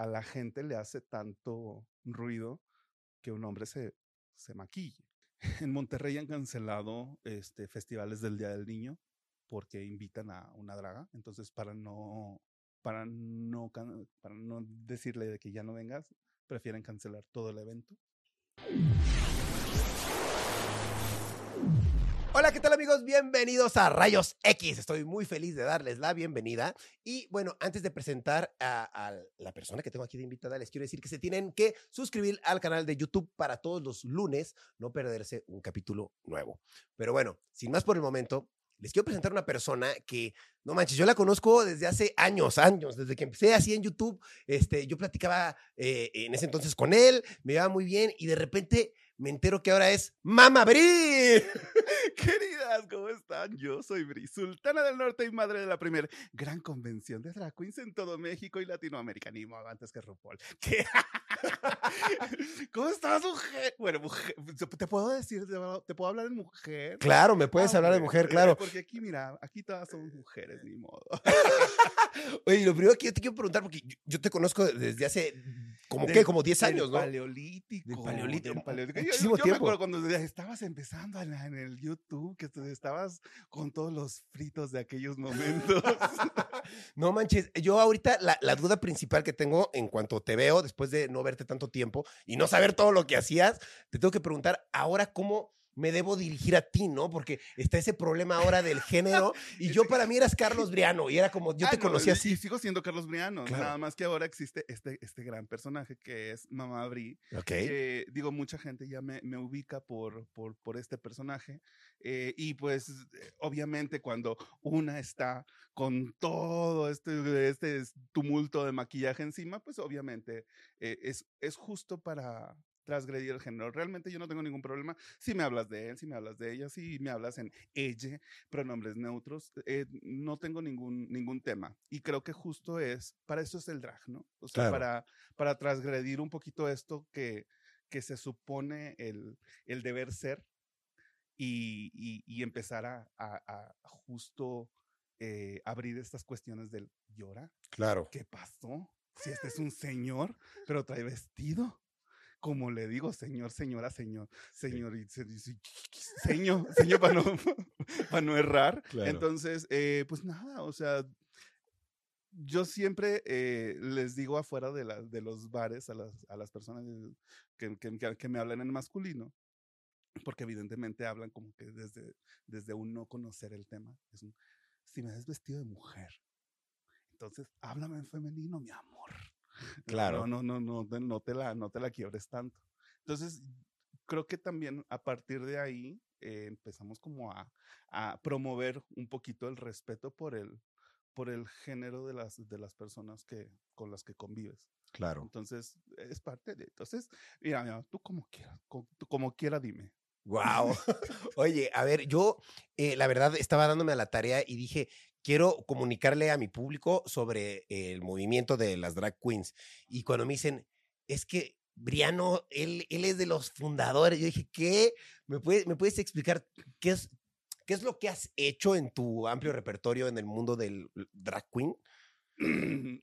a la gente le hace tanto ruido que un hombre se, se maquille? En Monterrey han cancelado este, festivales del Día del Niño porque invitan a una draga. Entonces, para no, para no, para no decirle de que ya no vengas, prefieren cancelar todo el evento. Hola, ¿qué tal amigos? Bienvenidos a Rayos X. Estoy muy feliz de darles la bienvenida. Y bueno, antes de presentar a, a la persona que tengo aquí de invitada, les quiero decir que se tienen que suscribir al canal de YouTube para todos los lunes no perderse un capítulo nuevo. Pero bueno, sin más por el momento, les quiero presentar una persona que, no manches, yo la conozco desde hace años, años, desde que empecé así en YouTube. Este, yo platicaba eh, en ese entonces con él, me iba muy bien y de repente me entero que ahora es Mama Bri. Queridas, ¿cómo están? Yo soy Bri, sultana del norte y madre de la primera gran convención de drag queens en todo México y Latinoamérica. Ni antes que RuPaul. ¿Qué? ¿Cómo estás, mujer? Bueno, mujer, ¿te puedo decir, te puedo hablar en mujer? Claro, me puedes Ah, hablar de mujer, eh, claro. Porque aquí, mira, aquí todas somos mujeres, ni modo. Oye, lo primero que yo te quiero preguntar, porque yo, yo te conozco desde hace, como Del- qué, como 10 del años, ¿no? Paleolítico. Del paleolítico, del paleolítico. Yo- me acuerdo cuando estabas empezando en, el YouTube, que estabas con todos los fritos de aquellos momentos. No manches, yo ahorita la, la duda principal que tengo en cuanto te veo, después de no tanto tiempo y no saber todo lo que hacías, te tengo que preguntar ahora cómo me debo dirigir a ti, ¿no? Porque está ese problema ahora del género y yo para mí eras Carlos Briano y era como, yo Ah, te no, conocí así. Y sigo siendo Carlos Briano. Claro. Nada más que ahora existe este, este gran personaje que es Mamá Bri. Ok. que digo, mucha gente ya me, me ubica por, por, por este personaje. eh, y pues, eh, obviamente, cuando una está con todo este, este tumulto de maquillaje encima, pues obviamente eh, es, es justo para transgredir el género. Realmente yo no tengo ningún problema si me hablas de él, si me hablas de ella, si me hablas en ella, pronombres neutros, eh, no tengo ningún, ningún tema. Y creo que justo es, para eso es el drag, ¿no? O sea, Claro. para, para transgredir un poquito esto que, que se supone el, el deber ser y, y- y empezar a, a- a justo eh, abrir estas cuestiones del llora. Claro. ¿Qué pasó? Si este es un señor, pero trae vestido. Como le digo, señor, señora, señor, señor, y se dice, señor, señor, para no, para no errar. Claro. Entonces, eh, pues nada, o sea, yo siempre eh, les digo afuera de, la- de los bares a las, a las personas que, que- que- me hablan en masculino, porque evidentemente hablan como que desde, desde un no conocer el tema. Es un, si me ves vestido de mujer, entonces háblame en femenino, mi amor. Claro. No, no, no, no, te- no, te la, no te la quiebres tanto. Entonces, creo que también a partir de ahí eh, empezamos como a, a promover un poquito el respeto por el, por el género de las, de las personas que, con las que convives. Claro. Entonces, es parte de. Entonces, mira, mira, tú como quieras, co- tú como quiera, dime. Wow. Oye, a ver, yo eh, la verdad estaba dándome a la tarea y dije, quiero comunicarle a mi público sobre el movimiento de las drag queens. Y cuando me dicen, es que Briano, él, él es de los fundadores, yo dije, ¿qué? ¿Me puedes, ¿me puedes explicar qué es, qué es lo que has hecho en tu amplio repertorio en el mundo del drag queen?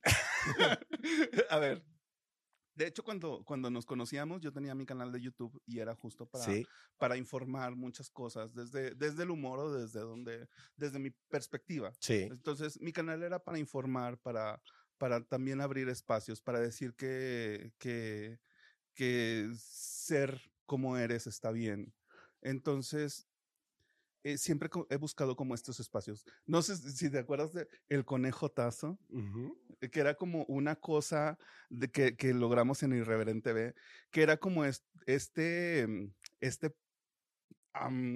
a ver. De hecho, cuando, cuando nos conocíamos, yo tenía mi canal de YouTube y era justo para, Sí, para informar muchas cosas, desde, desde el humor o desde donde, desde mi perspectiva. sí, Entonces, mi canal era para informar, para, para también abrir espacios, para decir que, que, que ser como eres está bien. Entonces, eh, siempre he buscado como estos espacios. No sé si te acuerdas de El Conejo Tazo, eh, que era como una cosa de que, que logramos en Irreverente B, que era como es- este, mm, este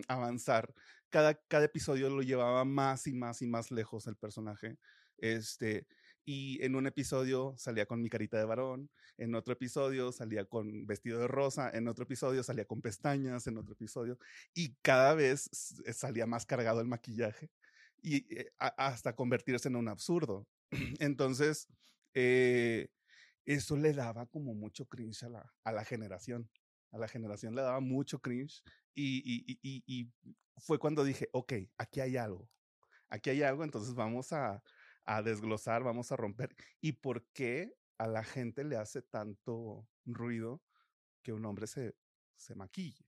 avanzar cada, cada episodio lo llevaba más y más y más lejos el personaje. Este, y en un episodio salía con mi carita de varón, en otro episodio salía con vestido de rosa, en otro episodio salía con pestañas, en otro episodio, y cada vez salía más cargado el maquillaje y eh, hasta convertirse en un absurdo. Entonces, eh, eso le daba como mucho cringe a la, a la generación. A la generación le daba mucho cringe y, y, fue cuando dije, ok, aquí hay algo. Aquí hay algo, entonces vamos a, a desglosar, vamos a romper. ¿Y por qué a la gente le hace tanto ruido que un hombre se, se maquille?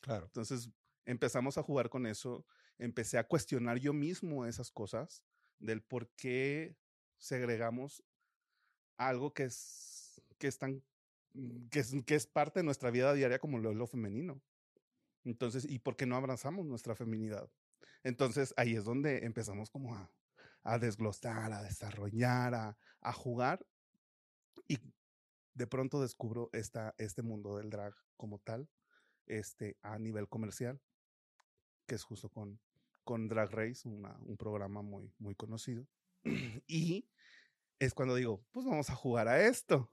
Claro. Entonces empezamos a jugar con eso, empecé a cuestionar yo mismo esas cosas del por qué segregamos algo que es, que es tan, mm, que es, que es parte de nuestra vida diaria como lo es lo femenino. Entonces, ¿y por qué no abrazamos nuestra feminidad? Entonces, ahí es donde empezamos como a, a desglosar, a desarrollar, a, a, jugar. Y de pronto descubro esta, este mundo del drag como tal, este, a nivel comercial, que es justo con, con Drag Race, un programa muy, muy conocido. y es cuando digo, pues vamos a jugar a esto.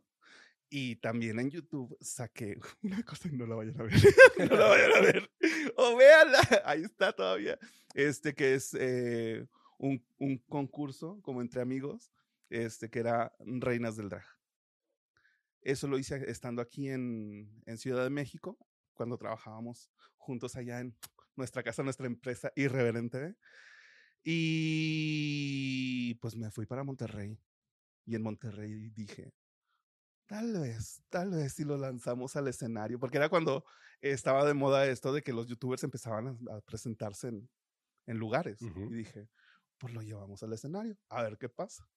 Y también en YouTube saqué una cosa y no la vayan a ver. no la vayan a ver. O véanla. Ahí está todavía. Este que es eh, un, un, concurso como entre amigos, este que era Reinas del Drag. Eso lo hice estando aquí en, en Ciudad de México, cuando trabajábamos juntos allá en nuestra casa, nuestra empresa irreverente. Y pues me fui para Monterrey. Y en Monterrey dije, tal vez, tal vez si lo lanzamos al escenario, porque era cuando estaba de moda esto de que los youtubers empezaban a, presentarse en, en lugares. Y dije, pues lo llevamos al escenario, a ver qué pasa.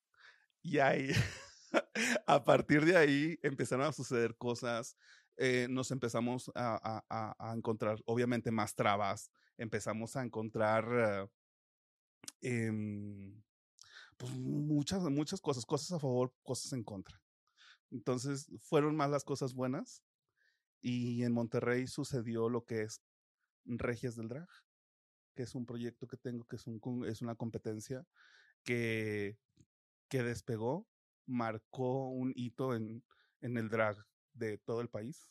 Y ahí, a partir de ahí, empezaron a suceder cosas. Eh, nos empezamos a, a, a, encontrar, obviamente, más trabas. Empezamos a encontrar eh, pues muchas, muchas cosas, cosas a favor, cosas en contra. Entonces, fueron más las cosas buenas. Y en Monterrey sucedió lo que es Regias del Drag, que es un proyecto que tengo, que es, un, es una competencia que, que despegó, marcó un hito en, en el drag de todo el país.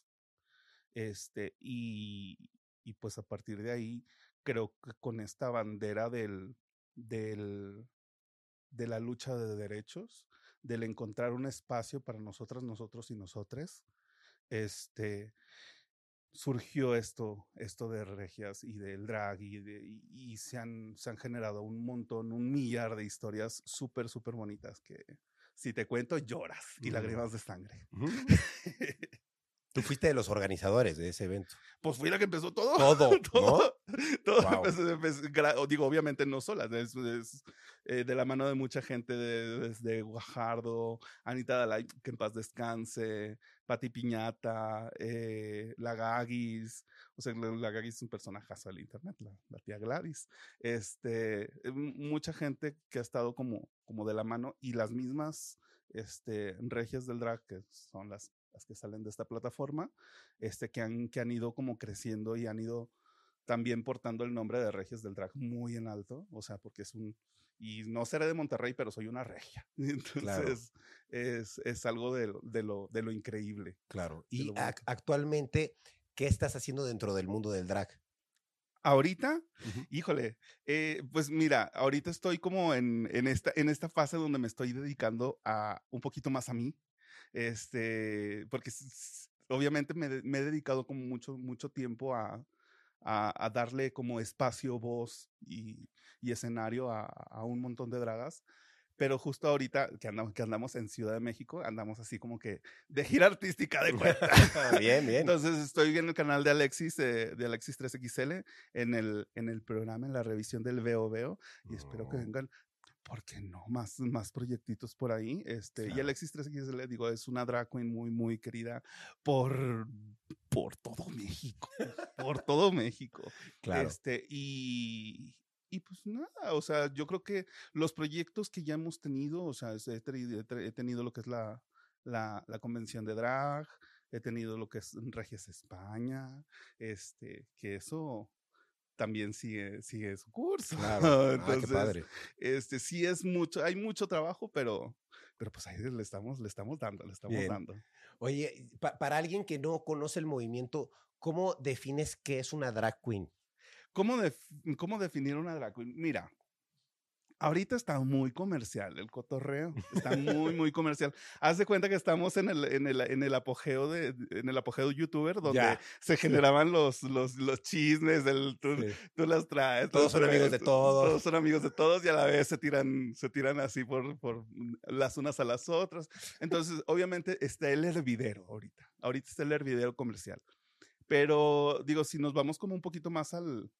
Este, y, y pues a partir de ahí, creo que con esta bandera del, del, de la lucha de derechos, del encontrar un espacio para nosotras, nosotros y nosotres, este, surgió esto, esto de regias y del drag y, de, y, y se, han, se han generado un montón, un millar de historias súper, súper bonitas que si te cuento lloras y mm. lágrimas de sangre. Mm. Tú fuiste de los organizadores de ese evento. Pues fui la que empezó todo. Todo. todo. ¿no? todo wow. empezó, empezó, digo, obviamente no sola, es, es eh, de la mano de mucha gente, desde de, de Guajardo, Anita Dalai, que en paz descanse, Pati Piñata, eh, la Gagis, o sea, la Gagis es un personajazo del internet, la, la, tía Gladys. Este, mucha gente que ha estado como, como de la mano y las mismas este, regias del drag, que son las las que salen de esta plataforma, este, que, han, que han ido como creciendo y han ido también portando el nombre de Regias del Drag muy en alto, o sea, porque es un, y no seré de Monterrey, pero soy una regia. Entonces, claro. es, es, algo de, de, lo, de lo increíble. Claro. Y bueno. actualmente, ¿qué estás haciendo dentro del mundo del drag? Ahorita, uh -huh. híjole, eh, pues mira, ahorita estoy como en, en, esta, en esta fase donde me estoy dedicando a un poquito más a mí, este, porque obviamente me, me, he dedicado como mucho, mucho tiempo a, a, a darle como espacio, voz y, y escenario a, a, un montón de dragas. Pero justo ahorita que andamos, que andamos en Ciudad de México, andamos así como que de gira artística de cuenta. bien, bien. Entonces estoy en el canal de Alexis, eh, de Alexis 3XL, en el, en el programa, en la revisión del Veo Veo, y oh. espero que vengan ¿por qué no? Más, más proyectitos por ahí. Este, claro. Y Alexis 3 le digo, es una drag queen muy, muy querida por, por todo México. por todo México. Claro. Este, y, y pues nada, o sea, yo creo que los proyectos que ya hemos tenido, o sea, he tenido, he tenido lo que es la, la, la, convención de drag, he tenido lo que es Regias España, este, que eso también sigue, sigue su curso. Claro. Ah, qué padre. este, sí es mucho, hay mucho trabajo, pero, pero pues ahí le estamos, le estamos dando, le estamos Bien. dando. Oye, pa- para alguien que no conoce el movimiento, ¿cómo defines qué es una drag queen? ¿Cómo, ¿Cómo definir una drag queen? Mira, ahorita está muy comercial el cotorreo, está muy, muy comercial. Haz de cuenta que estamos en el, en el, en el apogeo de, en el apogeo youtuber, donde Ya. se generaban los, los, los chismes, el, tú, Sí. tú las traes. Todos las son amigos de todos. Todos son amigos de todos y a la vez se tiran, se tiran así por, por las unas a las otras. Entonces, obviamente está el hervidero ahorita. Ahorita está el hervidero comercial. Pero digo, si nos vamos como un poquito más al,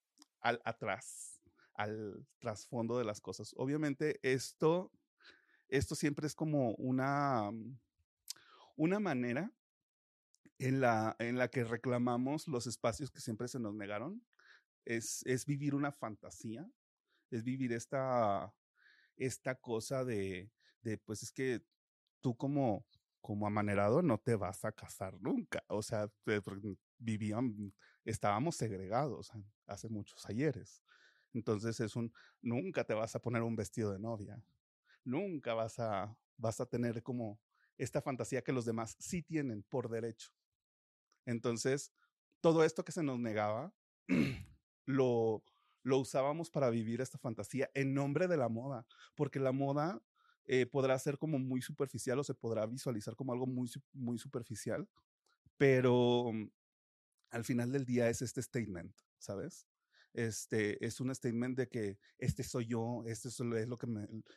al atrás, al trasfondo de las cosas. Obviamente esto, esto siempre es como una, mm, una manera en la, en la que reclamamos los espacios que siempre se nos negaron. Es, es vivir una fantasía, es vivir esta, esta cosa de, de, pues es que tú como, como amanerado no te vas a casar nunca. O sea, vivían, estábamos segregados hace muchos ayeres. Entonces es un, nunca te vas a poner un vestido de novia. Nunca vas a, vas a tener como esta fantasía que los demás sí tienen por derecho. Entonces, todo esto que se nos negaba, lo, lo usábamos para vivir esta fantasía en nombre de la moda, porque la moda eh, podrá ser como muy superficial o se podrá visualizar como algo muy, muy superficial, pero mm, al final del día es este statement, ¿sabes? Este es un statement de que este soy yo, este es lo que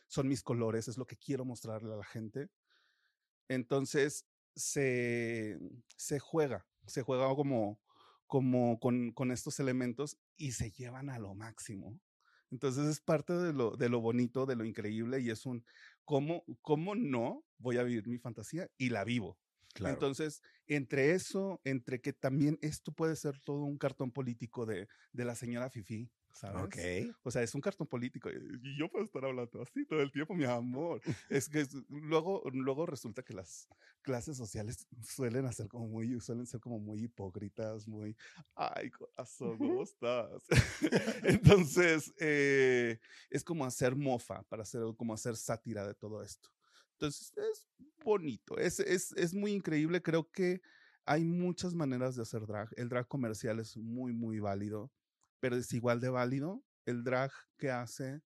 son mis colores, es lo que quiero mostrarle a la gente. Entonces se, se juega, se juega como, como con, con estos elementos y se llevan a lo máximo. Entonces es parte de lo, de lo bonito, de lo increíble y es un, ¿cómo, ¿cómo no voy a vivir mi fantasía? Y la vivo. Claro. Entonces, entre eso, entre que también esto puede ser todo un cartón político de, de la señora Fifi, ¿sabes? ok. O sea, es un cartón político. Y yo puedo estar hablando así todo el tiempo, mi amor. Es que es- luego, luego resulta que las clases sociales suelen hacer como muy, suelen ser como muy hipócritas, muy, ay, corazón, ¿cómo estás? Entonces, eh, es como hacer mofa, para hacer, como hacer sátira de todo esto. Entonces, es bonito, es, es, es muy increíble. Creo que hay muchas maneras de hacer drag. El drag comercial es muy, muy válido pero es igual de válido el drag que hace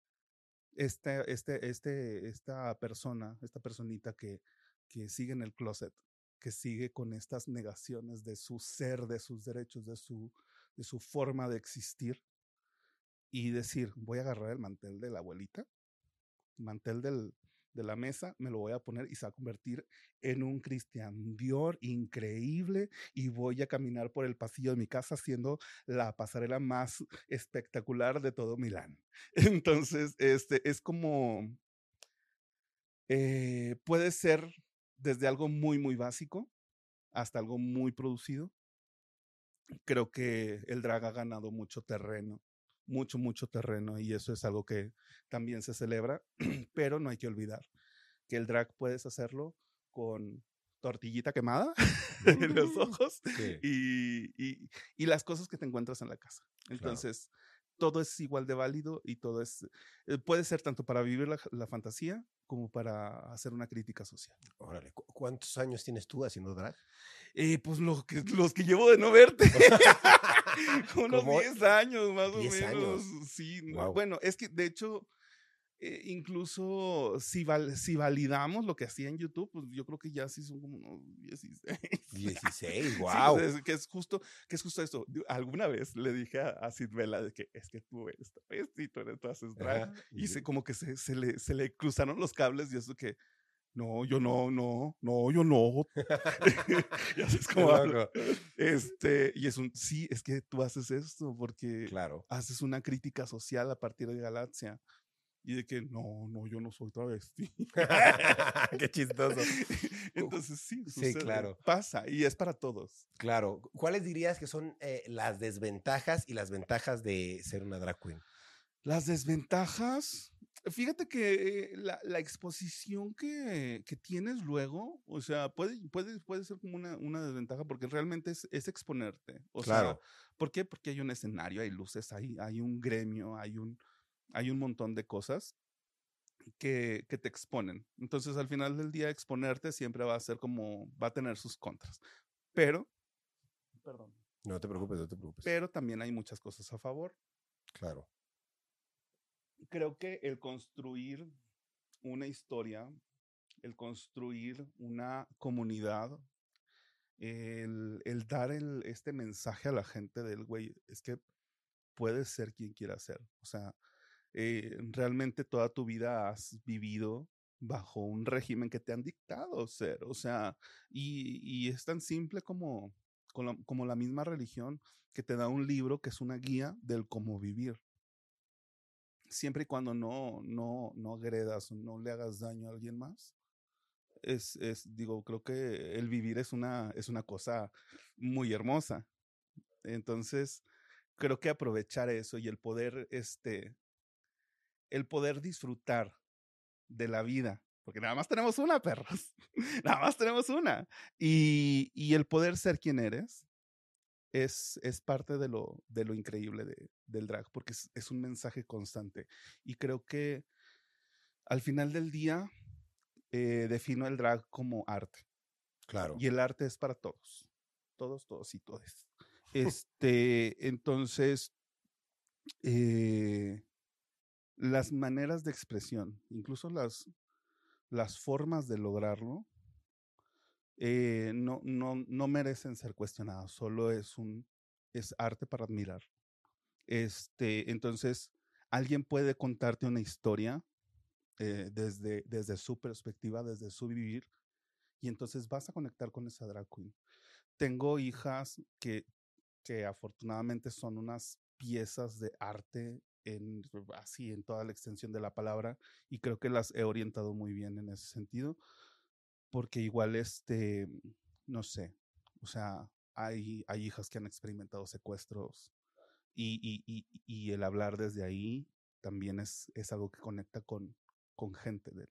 este, este, este, esta persona, esta personita que, que sigue en el closet, que sigue con estas negaciones de su ser, de sus derechos, de su, de su forma de existir y decir, voy a agarrar el mantel de la abuelita, mantel del, de la mesa, me lo voy a poner y se va a convertir en un Christian Dior increíble y voy a caminar por el pasillo de mi casa haciendo la pasarela más espectacular de todo Milán. Entonces, este es como eh, puede ser desde algo muy, muy básico hasta algo muy producido. Creo que el drag ha ganado mucho terreno, mucho, mucho terreno, y eso es algo que también se celebra, pero no hay que olvidar que el drag puedes hacerlo con tortillita quemada en los ojos Sí. y, y- y las cosas que te encuentras en la casa. Entonces, todo es igual de válido y todo es, eh, puede ser tanto para vivir la, la fantasía como para hacer una crítica social. Órale, ¿cu- ¿cuántos años tienes tú haciendo drag? Eh, pues lo que, los que llevo de no verte. Unos ¿Cómo? 10 años más o 10 menos. años. Sí, Guau. bueno, es que de hecho, eh, incluso si, val- si validamos lo que hacía en YouTube, pues yo creo que ya sí son como unos 16. 16, Sí, wow. o sea, es que es justo, que es justo esto. Alguna vez le dije a, a Sid Vela de que es que tú eres travesti, tú eres, tú haces drag. Y se, como que se, se le, se le cruzaron los cables y eso que, no, yo no, no, no, yo no. y así es como hablo. Este, y es un, sí, es que tú haces esto porque Claro. haces una crítica social a partir de Galaxia. Y de que, no, no, yo no soy travesti. Qué chistoso. Entonces sí, Sí, sucede, claro. Pasa y es para todos. Claro. ¿Cuáles dirías que son eh, las desventajas y las ventajas de ser una drag queen? Las desventajas, Fíjate que la, la exposición que, que tienes luego, o sea, puede, puede, puede ser como una, una desventaja porque realmente es, es exponerte. O Claro. sea, ¿por qué? Porque hay un escenario, hay luces, hay, hay un gremio, hay un, hay un montón de cosas que, que te exponen. Entonces, al final del día, exponerte siempre va a ser como, va a tener sus contras. Pero, perdón, No te preocupes, no te preocupes. pero también hay muchas cosas a favor. Claro. Creo que el construir una historia, el construir una comunidad, el, dar el, este mensaje a la gente del güey, es que puedes ser quien quieras ser. O sea, eh, realmente toda tu vida has vivido bajo un régimen que te han dictado ser. O sea, y, es tan simple como, como la misma religión que te da un libro que es una guía del cómo vivir siempre y cuando no, no, no agredas o no le hagas daño a alguien más, es, es, digo, creo que el vivir es una, es una cosa muy hermosa. Entonces, creo que aprovechar eso y el poder, este, el poder disfrutar de la vida, porque nada más tenemos una, perros, nada más tenemos una, y, y el poder ser quien eres, es, es parte de lo, de lo increíble de, del drag, porque es, es, un mensaje constante. Y creo que al final del día eh, defino el drag como arte. Claro. Y el arte es para todos. Todos, todos y todes. Este, entonces, eh, las maneras de expresión, incluso las, las formas de lograrlo, eh, no, no, no merecen ser cuestionadas, solo es un es arte para admirar. Este, entonces, alguien puede contarte una historia eh, desde, desde su perspectiva, desde su vivir, y entonces vas a conectar con esa drag queen. Tengo hijas que, que afortunadamente son unas piezas de arte en, así en toda la extensión de la palabra, y creo que las he orientado muy bien en ese sentido porque igual este, no sé, o sea, hay, hay hijas que han experimentado secuestros y, y, y, el hablar desde ahí también es, es algo que conecta con, con gente del,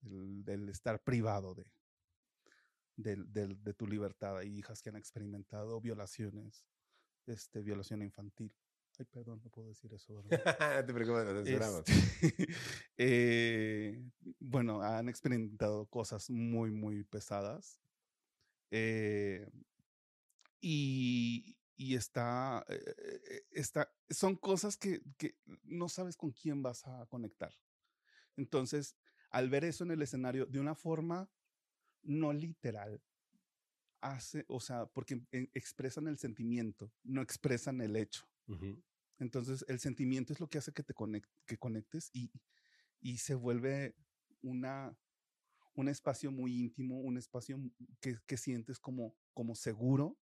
del, del estar privado de, del, del, de tu libertad. Hay hijas que han experimentado violaciones, este, violación infantil. Ay, perdón, no puedo decir eso, te preocupes, nos censuramos. Este, eh, bueno, han experimentado cosas muy, muy pesadas. Eh, y, y está, eh, está, son cosas que, que no sabes con quién vas a conectar. Entonces, al ver eso en el escenario de una forma no literal, hace, o sea, porque expresan el sentimiento, no expresan el hecho. Entonces, el sentimiento es lo que hace que te que conectes y, se vuelve una, un espacio muy íntimo, un espacio que, que sientes como, como seguro,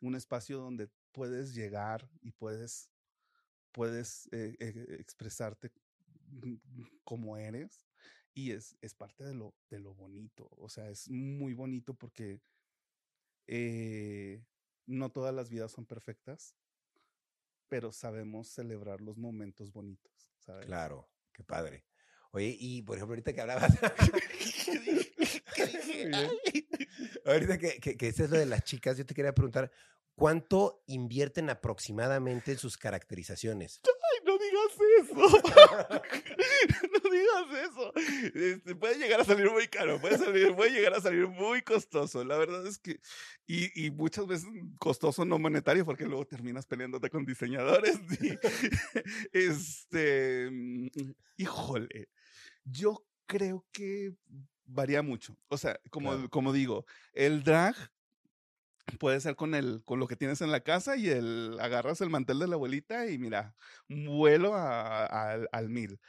un espacio donde puedes llegar y puedes, puedes eh, eh, expresarte como eres. Y es, es parte de lo, de lo bonito. O sea, es muy bonito porque eh, no todas las vidas son perfectas, pero sabemos celebrar los momentos bonitos. ¿sabes? Claro, qué padre. Oye, y por ejemplo, ahorita que hablabas. ¿Qué dije? ¿Qué dije? Ay. Ahorita que, que, que es lo de las chicas, yo te quería preguntar, ¿cuánto invierten aproximadamente en sus caracterizaciones? No digas eso. no digas eso. Este, puede llegar a salir muy caro, puede, salir, puede llegar a salir muy costoso. La verdad es que, y, y, muchas veces costoso no monetario, porque luego terminas peleándote con diseñadores. Y, este, híjole, yo creo que varía mucho. O sea, como, claro. como digo, el drag puede ser con el con lo que tienes en la casa y el agarras el mantel de la abuelita y mira vuelo a, al, al mil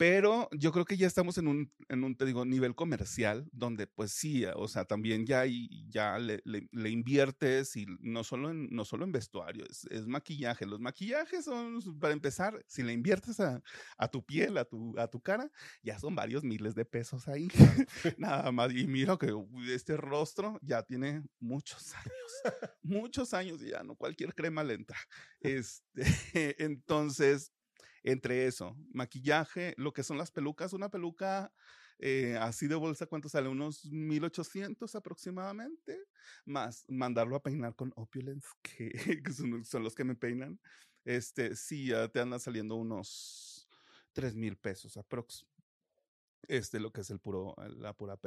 pero yo creo que ya estamos en un, en un, te digo, nivel comercial, donde pues sí, o sea, también ya, ya le, le, le inviertes y no solo en, no solo en vestuario, es, es, maquillaje. Los maquillajes son, para empezar, si le inviertes a, a tu piel, a tu, a tu cara, ya son varios miles de pesos ahí. Nada más. Y mira que este rostro ya tiene muchos años, muchos años y ya no cualquier crema le entra. Este, entonces, entre eso, maquillaje, lo que son las pelucas, una peluca eh, así de bolsa, ¿cuánto sale? Unos 1800 aproximadamente, más mandarlo a peinar con Opulence, que, son, son, los que me peinan. Este, sí, ya te anda saliendo unos 3 mil pesos aprox. Este, lo que es el puro, la pura,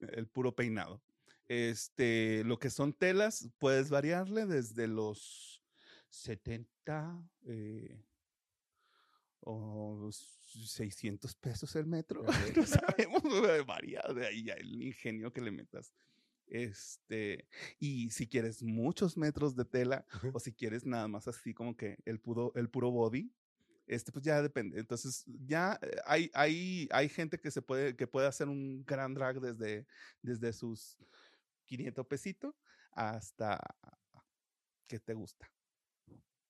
el puro peinado. Este, lo que son telas, puedes variarle desde los 70 eh, o 600 pesos el metro. no sabemos, varía de ahí ya el ingenio que le metas. Este, y si quieres muchos metros de tela o si quieres nada más así como que el puro, el puro body, este, pues ya depende. Entonces, ya eh, hay, hay, hay gente que se puede, que puede hacer un gran drag desde, desde sus 500 pesitos hasta, ¿qué te gusta?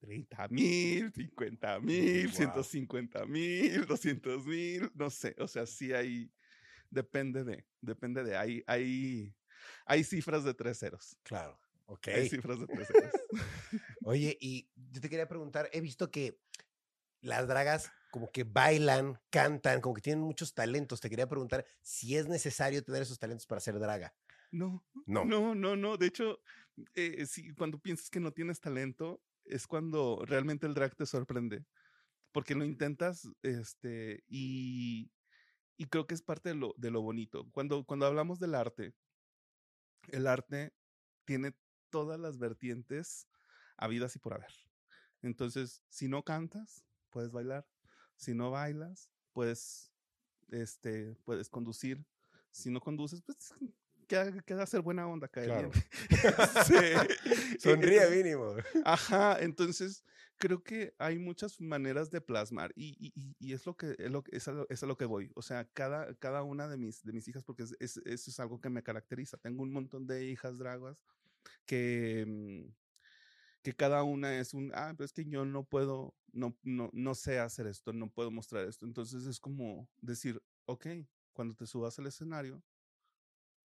30 mil, 50 mil, 150 mil, 200 mil, no sé, o sea, sí hay, depende de, depende de, hay, hay, hay cifras de tres ceros. Claro, ok. Hay cifras de tres ceros. Oye, y yo te quería preguntar, he visto que las dragas como que bailan, cantan, como que tienen muchos talentos. Te quería preguntar si es necesario tener esos talentos para ser draga. No, no, no, no, no. De hecho, eh, si, cuando piensas que no tienes talento, es cuando realmente el drag te sorprende. Porque lo intentas, este, y, y creo que es parte de lo, de lo bonito. Cuando, cuando hablamos del arte, el arte tiene todas las vertientes habidas y por haber. Entonces, si no cantas, puedes bailar. Si no bailas, puedes, este, puedes conducir. Si no conduces, pues queda, hacer buena onda, caer claro. Sonríe mínimo. Ajá, entonces creo que hay muchas maneras de plasmar y, y, y es lo que es, lo, es, a lo, es, a lo, que voy. O sea, cada, cada una de mis, de mis hijas, porque es, es, eso es algo que me caracteriza. Tengo un montón de hijas dragas que, mm, que cada una es un, ah, pero es que yo no puedo, no, no, no sé hacer esto, no puedo mostrar esto. Entonces es como decir, ok, cuando te subas al escenario,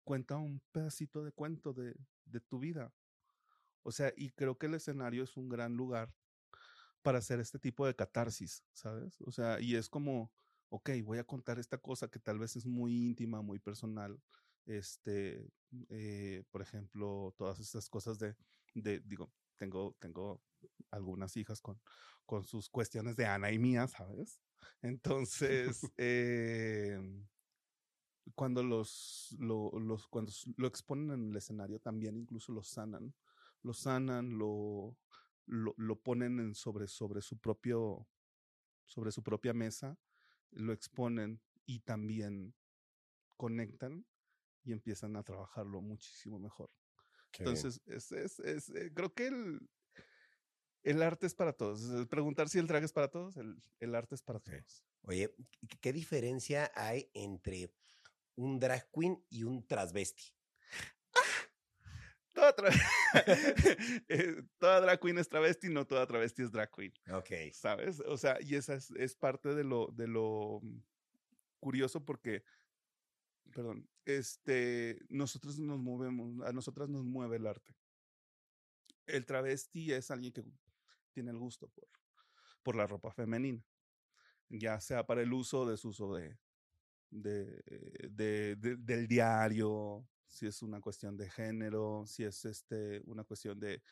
cuenta un pedacito de cuento de, de tu vida. O sea, y creo que el escenario es un gran lugar para hacer este tipo de catarsis, ¿sabes? O sea, y es como, ok, voy a contar esta cosa que tal vez es muy íntima, muy personal. Este, eh, por ejemplo, todas estas cosas de, de digo, tengo, tengo algunas hijas con, con sus cuestiones de Ana y mía, ¿sabes? Entonces, eh, cuando los, lo, los, cuando lo exponen en el escenario, también incluso lo sanan, lo sanan, lo, lo, lo ponen en sobre, sobre su propio, sobre su propia mesa, lo exponen y también conectan y empiezan a trabajarlo muchísimo mejor. Entonces, es, es, es, eh, creo que el, el arte es para todos. Preguntar si el drag es para todos, el, el arte es para todos. Oye, ¿qué diferencia hay entre un drag queen y un transvesti? Toda, eh, toda, drag queen es travesti, no toda travesti es drag queen. Ok. ¿Sabes? O sea, y esa es, es parte de lo, de lo curioso porque, perdón, este, nosotros nos movemos, a nosotras nos mueve el arte. El travesti es alguien que tiene el gusto por, por la ropa femenina, ya sea para el uso, desuso de, de, del diario, si es una cuestión de género, si es este, una cuestión de...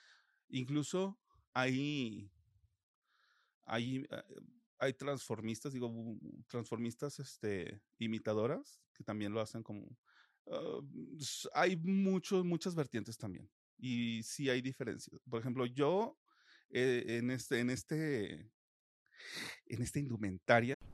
Incluso hay, hay, eh, hay transformistas, digo, transformistas este, imitadoras que también lo hacen como... Uh, hay muchos, muchas vertientes también. Y sí hay diferencias. Por ejemplo, yo eh, en este, en este en esta indumentaria.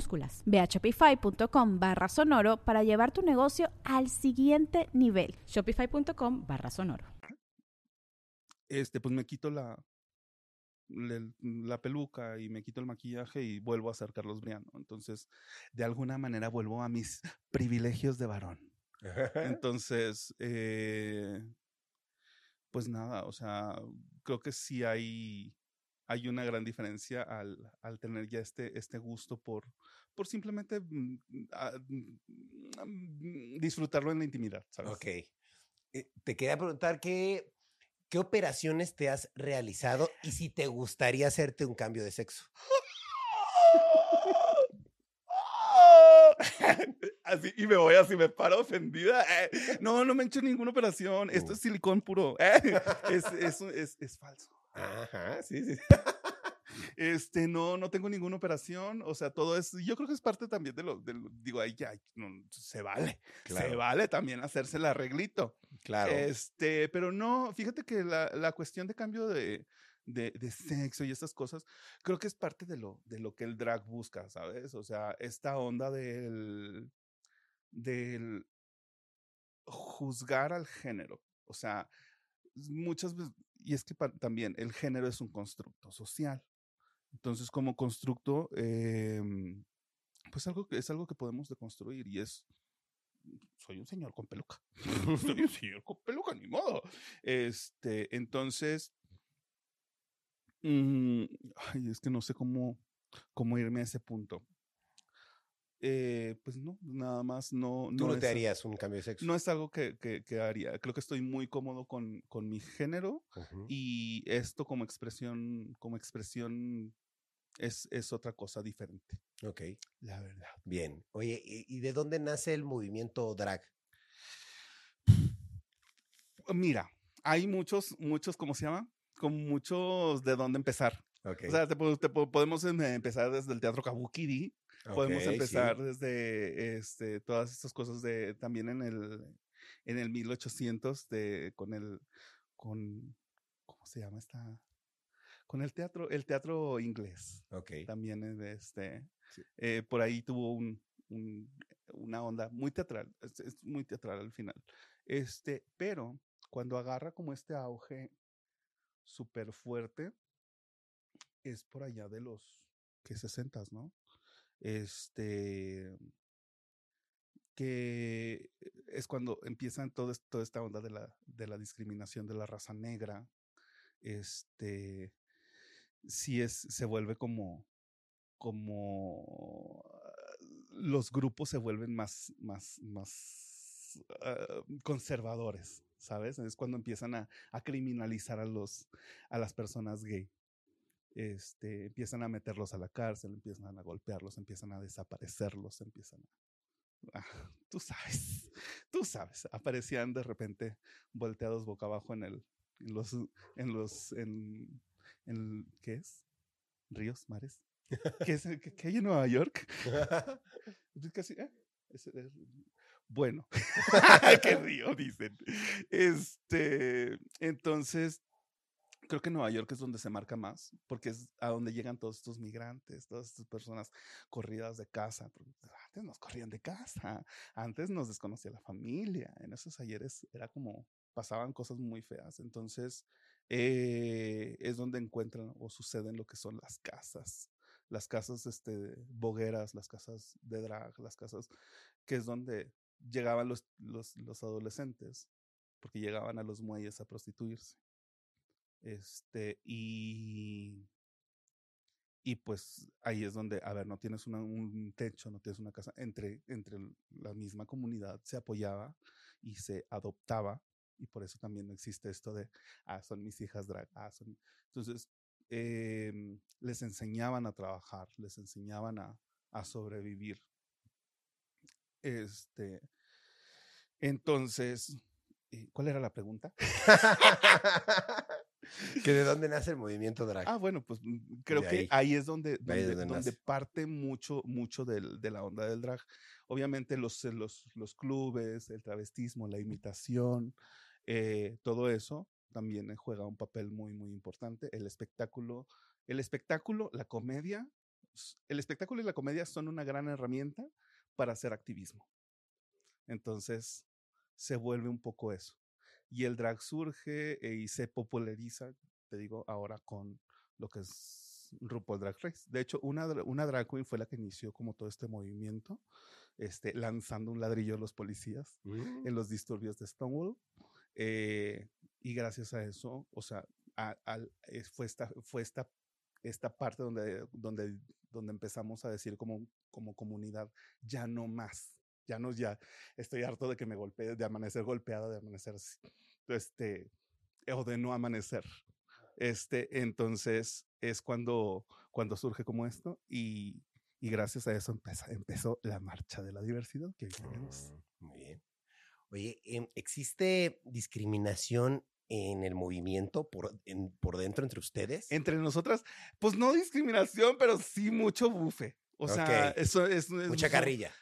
minúsculas. Ve a shopify.com barra sonoro para llevar tu negocio al siguiente nivel. Shopify.com barra sonoro. Este, pues me quito la, la peluca y me quito el maquillaje y vuelvo a ser Carlos Briano. Entonces, de alguna manera vuelvo a mis privilegios de varón. Entonces, eh, pues nada, o sea, creo que sí hay, hay una gran diferencia al, al tener ya este, este gusto por, por simplemente mm, ah, mm, disfrutarlo en la intimidad, ¿sabes? Ok. Eh, te quería preguntar qué, qué operaciones te has realizado y si te gustaría hacerte un cambio de sexo. Así, y me voy así, me paro ofendida. eh, No, no me he hecho ninguna operación. Esto Uh. es silicón puro. eh, Es, es, es, es falso. Ajá, sí, sí. Este, no, no tengo ninguna operación. O sea, todo es. Yo creo que es parte también de lo. de lo- digo, ahí ya no, se vale. Se vale también hacerse el arreglito. claro. Este, pero no, fíjate que la, la cuestión de cambio de, de, de sexo y estas cosas, creo que es parte de lo, de lo que el drag busca, ¿sabes? O sea, esta onda del, del juzgar al género. O sea, muchas veces, y es que también el género es un constructo social. Entonces, como constructo, em, pues algo que es algo que podemos deconstruir y es soy un señor con peluca. soy un señor con peluca, ni modo. Este, entonces, mm, ay, es que no sé cómo, cómo irme a ese punto. Eh, pues no, nada más no. Tú no, te harías un cambio de sexo. No es algo que, que, que haría. Creo que estoy muy cómodo con, con mi género y esto como expresión, como expresión es, es otra cosa diferente. Ok, La verdad. bien. Oye, ¿y, y de dónde nace el movimiento drag? Mira, hay muchos, muchos, ¿cómo se llama? Con muchos de dónde empezar. Ok, O sea, te te po- podemos em, empezar desde el teatro Kabuki, podemos sí. empezar desde este, todas estas cosas de también en el, en el 1800 de, con el, con, ¿cómo se llama esta? Con el teatro, el teatro inglés. Ok, También es de este, Sí. eh, por ahí tuvo un, un- una onda muy teatral, es, es muy teatral al final. Este, pero cuando agarra como este auge súper fuerte, es por allá de los que 60, ¿no? Este que es cuando empiezan todo toda esta onda de la, de la discriminación de la raza negra. Este sí es, se vuelve como, como ah, los grupos se vuelven más, más, más ah, conservadores, ¿sabes? Es cuando empiezan a, a criminalizar a los, a las personas gay. Este, empiezan a meterlos a la cárcel, empiezan a golpearlos, empiezan a desaparecerlos, empiezan a... ah, tú sabes, tú sabes, aparecían de repente volteados boca abajo en el, en los, en los, en, en, ¿qué es? Ríos, mares. ¿Qué, es, qué, qué hay en Nueva York? Pues casi, ¿eh? Es- es- bueno, qué río, dicen. Este, entonces, creo que Nueva York es donde se marca más, porque es a donde llegan todos estos migrantes, todas estas personas corridas de casa. Antes nos corrían de casa, antes nos desconocía la familia. En esos ayeres era como pasaban cosas muy feas. Entonces, eh, es donde encuentran o suceden lo que son las casas. Las casas este, bogueras, las casas de drag, las casas que es donde llegaban los, los, los adolescentes, porque llegaban a los muelles a prostituirse. Este, y, y pues ahí es donde, a ver, no tienes una- un techo, no tienes una casa, entre, entre la misma comunidad se apoyaba y se adoptaba, y por eso también no existe esto de, ah, son mis hijas drag, ah, son... Entonces, em, les enseñaban a trabajar, les enseñaban a, a sobrevivir. Este, entonces, eh, ¿cuál era la pregunta? ¿Que ¿De dónde nace el movimiento drag? Ah, bueno, pues mm, creo De que ahí. ahí es donde, parte mucho, mucho del- de la onda del drag. Obviamente los, eh, los, los clubes, el travestismo, la imitación, eh, todo eso también eh, juega un papel muy, muy importante. El espectáculo, el espectáculo, la comedia, el espectáculo y la comedia son una gran herramienta para hacer activismo. Entonces, se vuelve un poco eso. Y el drag surge eh, y se populariza, te digo, ahora con lo que es RuPaul Drag Race. De hecho, una, una drag queen fue la que inició como todo este movimiento, este, lanzando un ladrillo a los policías Mm. en los disturbios de Stonewall. eh, y gracias a eso, o sea, a- es- fue, esta, fue esta, esta parte donde, donde, donde empezamos a decir como, como comunidad, ya no más, ya no, ya estoy harto de que me golpee, de amanecer golpeada, de amanecer, este, o de no amanecer. Este, entonces es cuando, cuando surge como esto y, y gracias a eso empezó, empezó la marcha de la diversidad que hoy tenemos. Mm, Muy bien. Oye, em, ¿existe discriminación en el movimiento por, en- por dentro entre ustedes? entre nosotras, pues no discriminación, pero sí mucho bufe. O sea, eso es, es- Mucha carrilla.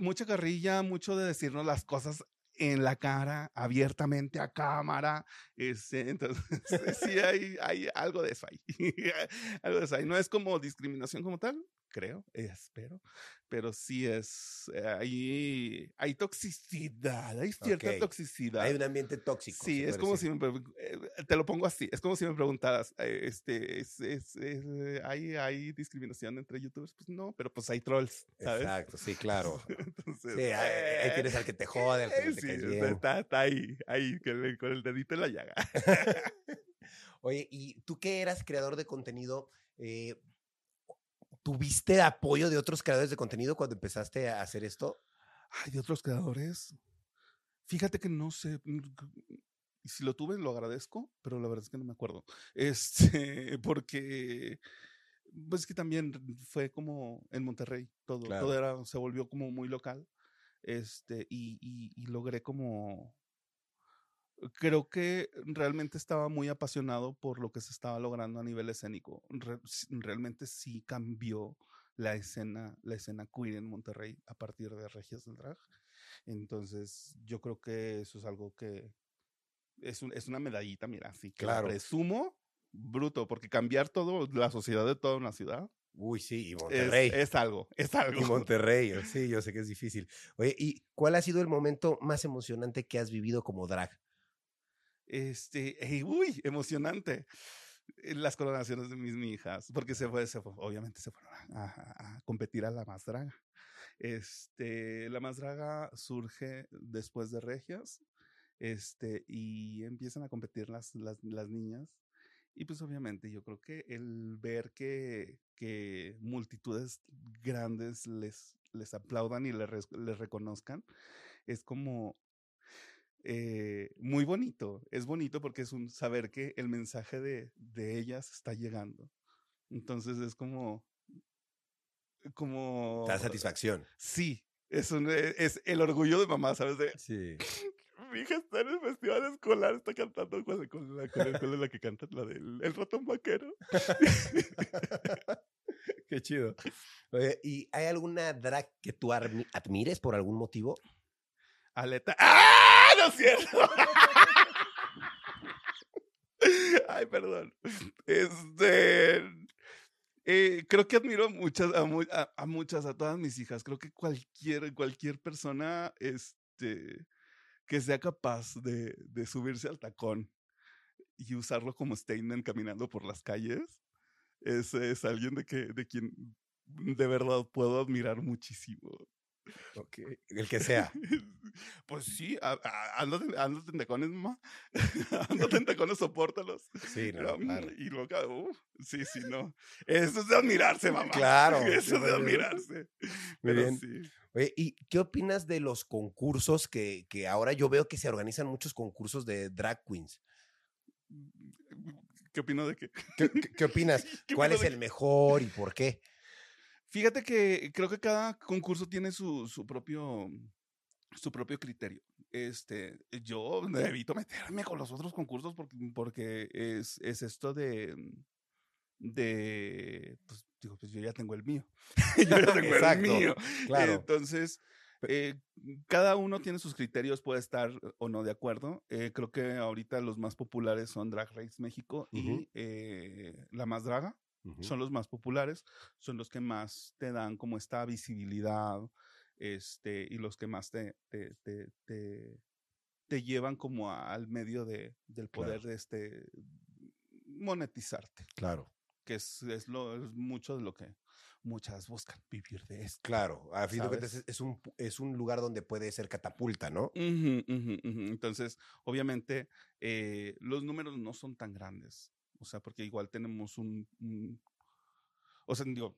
mucha carrilla, mucho de decirnos las cosas en la cara, abiertamente a cámara. este, entonces, sí hay, hay algo de eso ahí. algo de eso ahí. No es como discriminación como tal, creo, espero, pero sí es, eh, ahí hay toxicidad, hay cierta toxicidad. Hay un ambiente tóxico. Sí, es como decir. si me, eh, te lo pongo así, es como si me preguntaras, eh, este, es, es- es, eh, ¿hay, ¿hay discriminación entre youtubers? Pues no, pero pues hay trolls, ¿sabes? Exacto, sí, claro. Entonces, Sí, ahí, eh, tienes al que te jode, al que eh, te sí, o sea, bien. está, está ahí, ahí, con el dedito en la llaga. Oye, ¿y tú que eras creador de contenido, eh, tuviste apoyo de otros creadores de contenido cuando empezaste a hacer esto? Ay, de otros creadores. Fíjate que no sé. Y si lo tuve, lo agradezco, pero la verdad es que no me acuerdo. Este, porque. Pues que también fue como en Monterrey. Todo, Claro. todo era, se volvió como muy local. Este, y, y, y logré como. Creo que realmente estaba muy apasionado por lo que se estaba logrando a nivel escénico. Re- realmente sí cambió la escena, la escena queer en Monterrey a partir de Regias del Drag. Entonces, yo creo que eso es algo que es, un- es una medallita, mira, así que la Claro. presumo bruto, porque cambiar todo, la sociedad de toda una ciudad, Uy, sí, y es, Monterrey. es algo, es algo. Y Monterrey, sí, yo sé que es difícil. Oye, ¿y cuál ha sido el momento más emocionante que has vivido como drag? Este, ey, uy, emocionante. Eh, Las coronaciones de mis hijas, porque se fue, obviamente se fueron a, competir a la más draga. Este, la más draga surge después de Regias, este, y empiezan a competir las, las, las niñas. Y pues obviamente yo creo que el ver que, que multitudes grandes les, les aplaudan y les, les reconozcan, es como eh, muy bonito. Es bonito porque es un saber que el mensaje de, de ellas está llegando. Entonces es como, como, da satisfacción. sí, es, un, eh, es el orgullo de mamá, ¿sabes? De, Sí. mi hija está en el festival escolar, está cantando con, la, con con la que canta, la del el ratón vaquero. Qué chido. Oye, ¿y hay alguna drag que tú admires por algún motivo? Aleta. ¡Ah! ¡No es cierto! Ay, perdón. Este. eh, creo que admiro muchas, a, mu- a muchas, a todas mis hijas. Creo que cualquier, cualquier persona este, que sea capaz de, de subirse al tacón y usarlo como statement caminando por las calles, es, es alguien de, que, de quien de verdad puedo admirar muchísimo. El que sea. Pues sí, a- a- ándate, ándate en tacones, mamá. ándate en tacones, sopórtalos. Sí, no, claro. Y luego, uh, sí, sí, no. Eso es de admirarse, mamá. Claro, Eso es de admirarse. Muy Pero bien. sí. Oye, ¿y qué opinas de los concursos que, que ahora yo veo que se organizan muchos concursos de drag queens? ¿Qué opino de? ¿Qué, qué- qué opinas? ¿Qué ¿Cuál es el mejor y por qué? Fíjate que creo que cada concurso tiene su, su propio su propio criterio. Este, yo evito meterme con los otros concursos porque, porque es, es esto de, de, pues, digo, pues yo ya tengo el mío. yo ya tengo el mío. Claro. Entonces, eh, cada uno tiene sus criterios, puede estar o no de acuerdo. Eh, creo que ahorita los más populares son Drag Race México y eh, La Más Draga. Son los más populares, son los que más te dan como esta visibilidad, este, y los que más te, te, te, te, llevan como al medio de, del poder de este monetizarte. Claro. Que es, es, lo, es mucho de lo que muchas buscan vivir de esto. Claro, a fin de cuentas es un, es un lugar donde puede ser catapulta, ¿no? Entonces, obviamente, eh, los números no son tan grandes. O sea, porque igual tenemos un, o sea, digo,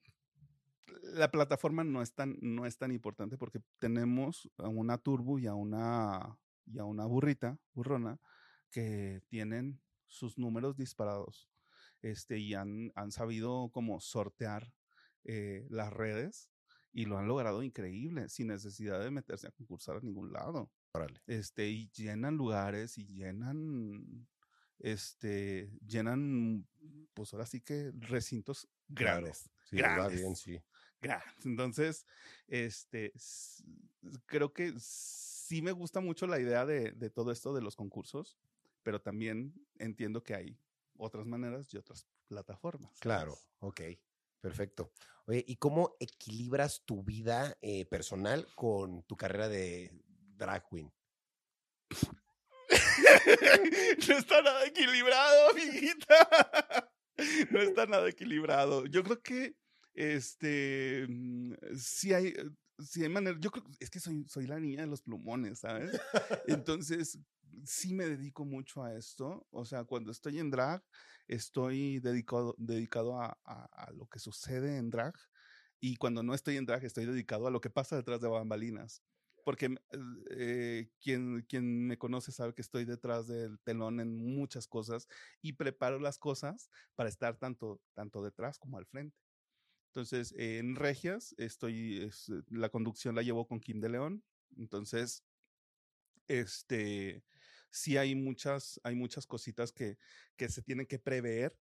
la plataforma no es tan, no es tan importante porque tenemos a una turbo y a una, y a una burrita, burrona, que tienen sus números disparados. Este, y han, han sabido como sortear eh, las redes y lo han logrado increíble, sin necesidad de meterse a concursar a ningún lado. Este, y llenan lugares y llenan este, llenan, pues ahora sí que recintos grandes. sí, grandes. bien, sí. Entonces, este, creo que sí me gusta mucho la idea de, de todo esto de los concursos, pero también entiendo que hay otras maneras y otras plataformas. Claro, ok, perfecto. Oye, ¿y cómo equilibras tu vida eh, personal con tu carrera de drag queen? No está nada equilibrado, amiguita. No está nada equilibrado. Yo creo que, este, mm, si hay, si hay manera, yo creo, es que soy, soy la niña de los plumones, ¿sabes? Entonces, sí me dedico mucho a esto. O sea, cuando estoy en drag, estoy dedicado, dedicado a, a lo que sucede en drag. Y cuando no estoy en drag, estoy dedicado a lo que pasa detrás de bambalinas porque eh, quien, quien me conoce sabe que estoy detrás del telón en muchas cosas y preparo las cosas para estar tanto, tanto detrás como al frente. Entonces, en Regias, estoy, la conducción la llevo con Kim de León. Entonces, este, sí hay muchas, hay muchas cositas que, que se tienen que prever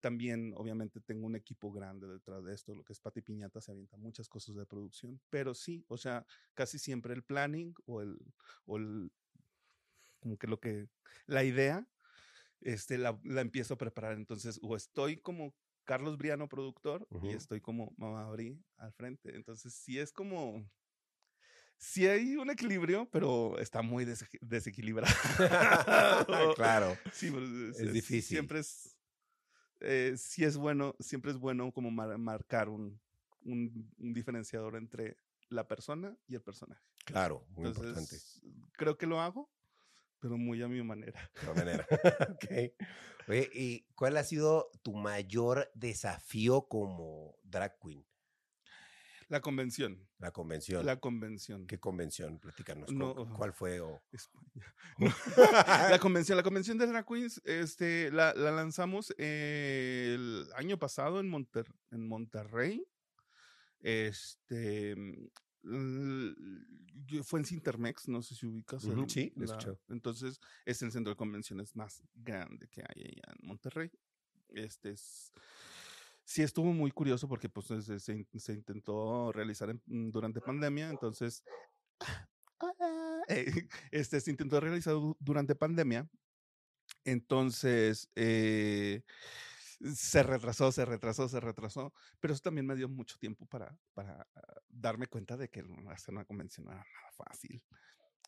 también, obviamente, tengo un equipo grande detrás de esto, lo que es Pati Piñata, se avienta muchas cosas de producción, pero sí, o sea, casi siempre el planning o el, o el como que lo que, la idea, este, la, la empiezo a preparar. Entonces, o estoy como Carlos Briano, productor, y estoy como Mamá Bri al frente. Entonces, sí es como, sí hay un equilibrio, pero está muy desequilibrado. claro. Sí, pues, es, difícil. Siempre es eh, sí es bueno, siempre es bueno como marcar un, un, diferenciador entre la persona y el personaje. Claro, muy importante. Creo que lo hago, pero muy a mi manera. A mi manera. ok. Oye, ¿y cuál ha sido tu mayor desafío como drag queen? La convención. La convención. La convención. ¿Qué convención? Platícanos. ¿Cuál fue? la convención, la convención de Drag Queens, este, la, la lanzamos el año pasado en, Monter, en Monterrey. Este fue en Cintermex, no sé si ubicas. sí, entonces es el centro de convenciones más grande que hay allá en Monterrey. Este es sí estuvo muy curioso porque pues se, intentó realizar mm, durante pandemia, entonces eh, este se intentó realizar durante pandemia, entonces eh, se retrasó, se retrasó, se retrasó, pero eso también me dio mucho tiempo para, para darme cuenta de que hacer una convención no era nada fácil.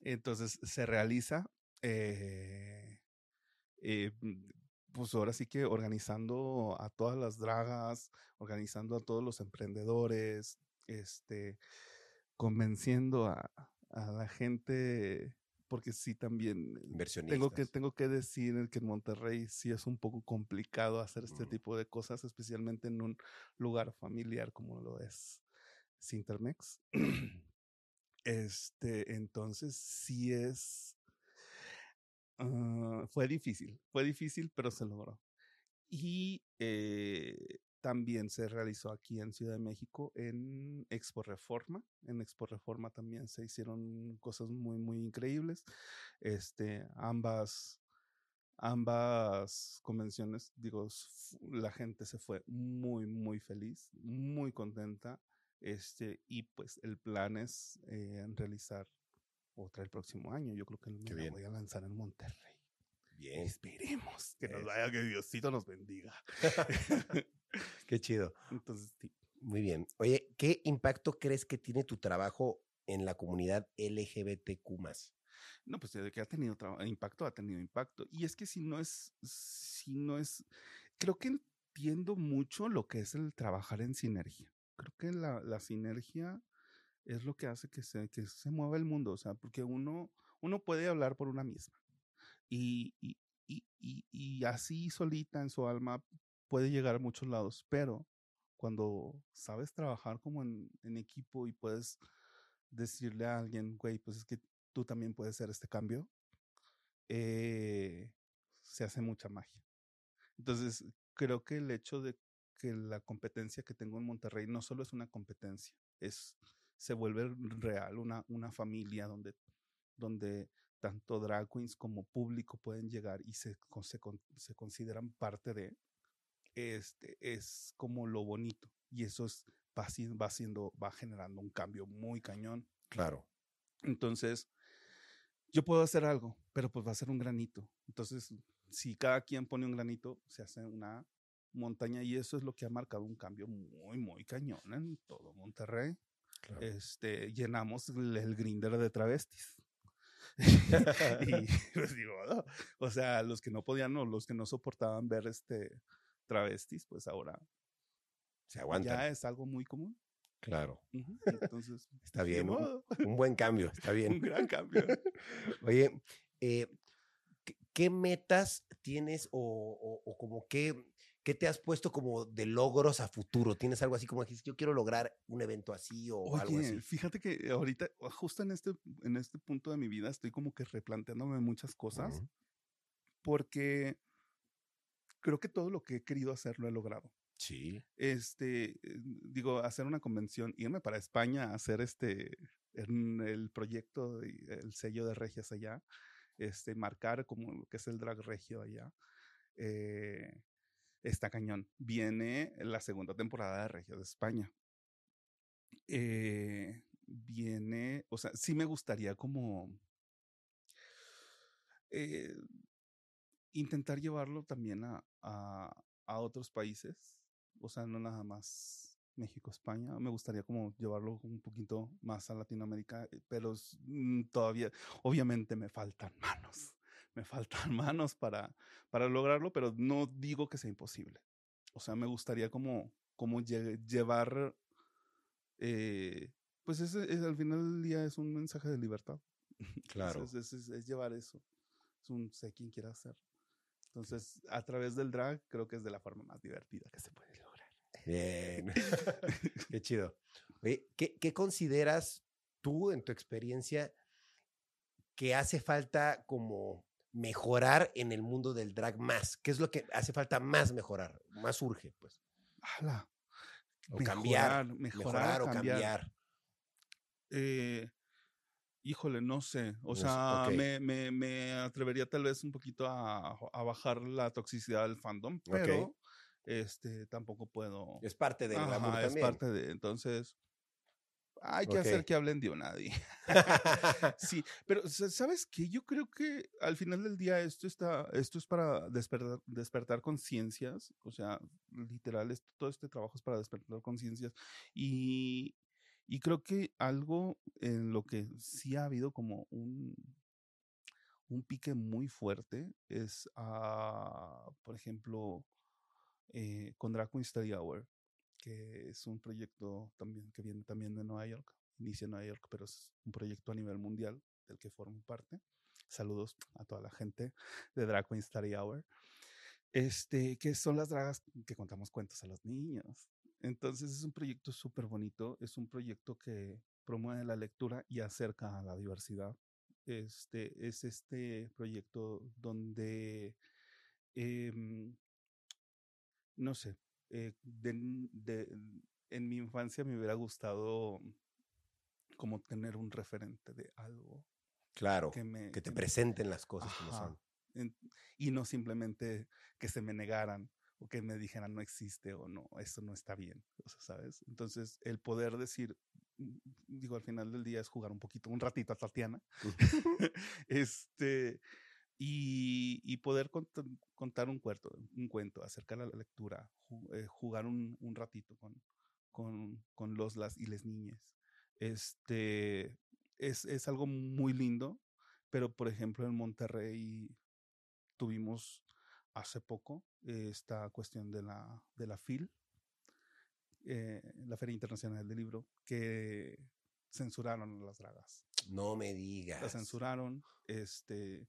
Entonces se realiza. Eh, eh, pues ahora sí que organizando a todas las dragas, organizando a todos los emprendedores, este, convenciendo a, la gente, porque sí también tengo que, tengo que decir que en Monterrey sí es un poco complicado hacer este tipo de cosas, especialmente en un lugar familiar como lo es Sintermex. Este, entonces sí es Ah, fue difícil, fue difícil, pero se logró. Y eh, también se realizó aquí en Ciudad de México en Expo Reforma. En Expo Reforma también se hicieron cosas muy, muy increíbles. Este, ambas, ambas convenciones, digo, la gente se fue muy, muy feliz, muy contenta. Este, y pues el plan es eh, realizar otra el próximo año. Yo creo que me voy a lanzar en Monterrey. Bien. Esperemos que nos vaya, que Diosito nos bendiga. Qué chido. Entonces, sí. Muy bien. Oye, ¿qué impacto crees que tiene tu trabajo en la comunidad LGBTQ? No, pues de que ha tenido impacto, ha tenido impacto. Y es que si no es, si no es, creo que entiendo mucho lo que es el trabajar en sinergia. Creo que la, la sinergia es lo que hace que se, que se mueva el mundo. O sea, porque uno, uno puede hablar por una misma. Y, y, y, y, así solita en su alma puede llegar a muchos lados, pero cuando sabes trabajar como en, equipo y puedes decirle a alguien, güey, pues es que tú también puedes hacer este cambio, eh, se hace mucha magia. Entonces, creo que el hecho de que la competencia que tengo en Monterrey no solo es una competencia, es, se vuelve real, una, una familia donde, donde tanto drag queens como público pueden llegar y se, se, se consideran parte de, este, es como lo bonito. Y eso es, va, va siendo, va generando un cambio muy cañón. Claro. Entonces, yo puedo hacer algo, pero pues va a ser un granito. Entonces, si cada quien pone un granito, se hace una montaña y eso es lo que ha marcado un cambio muy, muy cañón en todo Monterrey. Este, llenamos el, el grinder de travestis. y pues digo, o sea, los que no podían o los que no soportaban ver este travestis, pues ahora se aguanta. Ya es algo muy común. Claro. Entonces, está bien. Un, buen cambio, está bien. un gran cambio. Oye, eh, ¿qué, metas tienes o, o, como qué, qué, te has puesto como de logros a futuro? ¿Tienes algo así como que yo quiero lograr un evento así o algo así? Fíjate que ahorita, justo en este, en este punto de mi vida, estoy como que replanteándome muchas cosas. Porque creo que todo lo que he querido hacer lo he logrado. Sí. Este, eh, digo, hacer una convención, irme para España hacer este, en el proyecto, el sello de Regias allá, este, marcar como lo que es el drag regio allá. Eh, está cañón. Viene la segunda temporada de Regio de España. Eh, viene, o sea, sí me gustaría como eh, intentar llevarlo también a, a, otros países, o sea, no nada más México, España. Me gustaría como llevarlo un poquito más a Latinoamérica, eh, pero mm, todavía, obviamente me faltan manos, me faltan manos para, para lograrlo, pero no digo que sea imposible. O sea, me gustaría como, como llevar, eh, pues al final del día es un mensaje de libertad. Claro. es, es, llevar eso. Es un sé quién quiera hacer. Entonces, a través del drag, creo que es de la forma más divertida que se puede lograr. Bien. Qué chido. ¿qué, ¿qué, consideras tú, en tu experiencia, que hace falta como mejorar en el mundo del drag más? ¿Qué es lo que hace falta más mejorar? Más urge, pues. O cambiar, mejorar, o cambiar. Eh, Híjole, no sé. O sea, me, me, me, atrevería tal vez un poquito a, a, bajar la toxicidad del fandom, pero este tampoco puedo. Es parte del Ajá, Es parte de. Entonces, hay que hacer que hablen de nadie. sí, pero ¿sabes qué? Yo creo que al final del día esto está, esto es para despertar, despertar conciencias, o sea, literal, todo este trabajo es para despertar conciencias y, y creo que algo en lo que sí ha habido como un, un pique muy fuerte es, uh, por ejemplo, eh, con Draco Study Hour, que es un proyecto también que viene también de Nueva York, inicia en Nueva York, pero es un proyecto a nivel mundial del que formo parte. Saludos a toda la gente de Draco Study Hour. Este, que son las dragas que contamos cuentos a los niños. Entonces es un proyecto súper bonito, es un proyecto que promueve la lectura y acerca a la diversidad. Este es este proyecto donde, em, no sé, eh, de, de, en mi infancia me hubiera gustado como tener un referente de algo. Claro, que, me, que te que me- presenten las cosas como Ajá. son. en- y no simplemente que se me negaran o que me dijeran no existe o no, eso no está bien, o sea, ¿sabes? Entonces, el poder decir, mm, digo, al final del día es jugar un poquito, un ratito a Tatiana, este, y, y poder cont- contar un cuento, un cuento, acercar a la lectura, ju- eh, jugar un, un ratito con, con, con los, las y las niñas. Este, es, es algo muy lindo, pero por ejemplo en Monterrey tuvimos hace poco eh, esta cuestión de la, de la FIL, eh, la Feria Internacional del Libro, que censuraron a las dragas. No me digas. La censuraron. Este,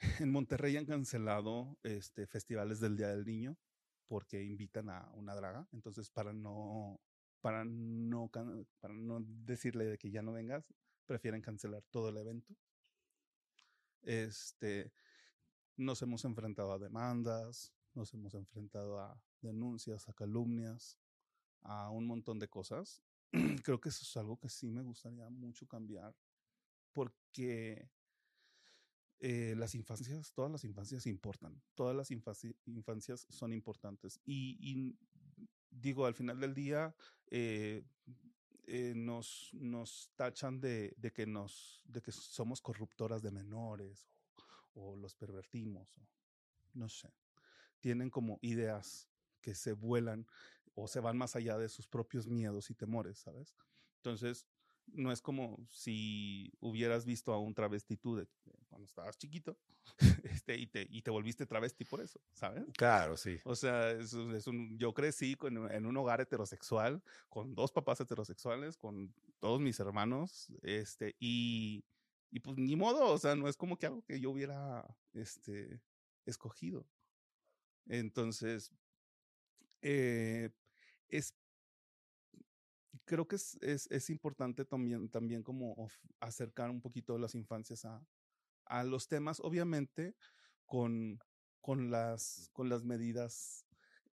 en Monterrey han cancelado este, festivales del Día del Niño porque invitan a una draga. Entonces, para no, para no, para no decirle de que ya no vengas, prefieren cancelar todo el evento. Este, nos hemos enfrentado a demandas, nos hemos enfrentado a denuncias, a calumnias, a un montón de cosas. Creo que eso es algo que sí me gustaría mucho cambiar porque eh, las infancias, todas las infancias importan, todas las infaci- infancias son importantes. Y, y digo, al final del día, eh, eh, nos, nos tachan de, de que nos, de que somos corruptoras de menores o, o los pervertimos, o no sé. Tienen como ideas que se vuelan o se van más allá de sus propios miedos y temores, ¿sabes? Entonces, no es como si hubieras visto a un travesti tú de, de cuando estabas chiquito este, y, te, y te volviste travesti por eso, ¿sabes? Claro, sí. O sea, es un, yo crecí con- en un hogar heterosexual, con dos papás heterosexuales, con todos mis hermanos, este, y, y pues ni modo, o sea, no es como que algo que yo hubiera este, escogido. Entonces, eh, es, creo que es, es, es importante también, también como of- acercar un poquito las infancias a, a los temas, obviamente con, con, las, con las medidas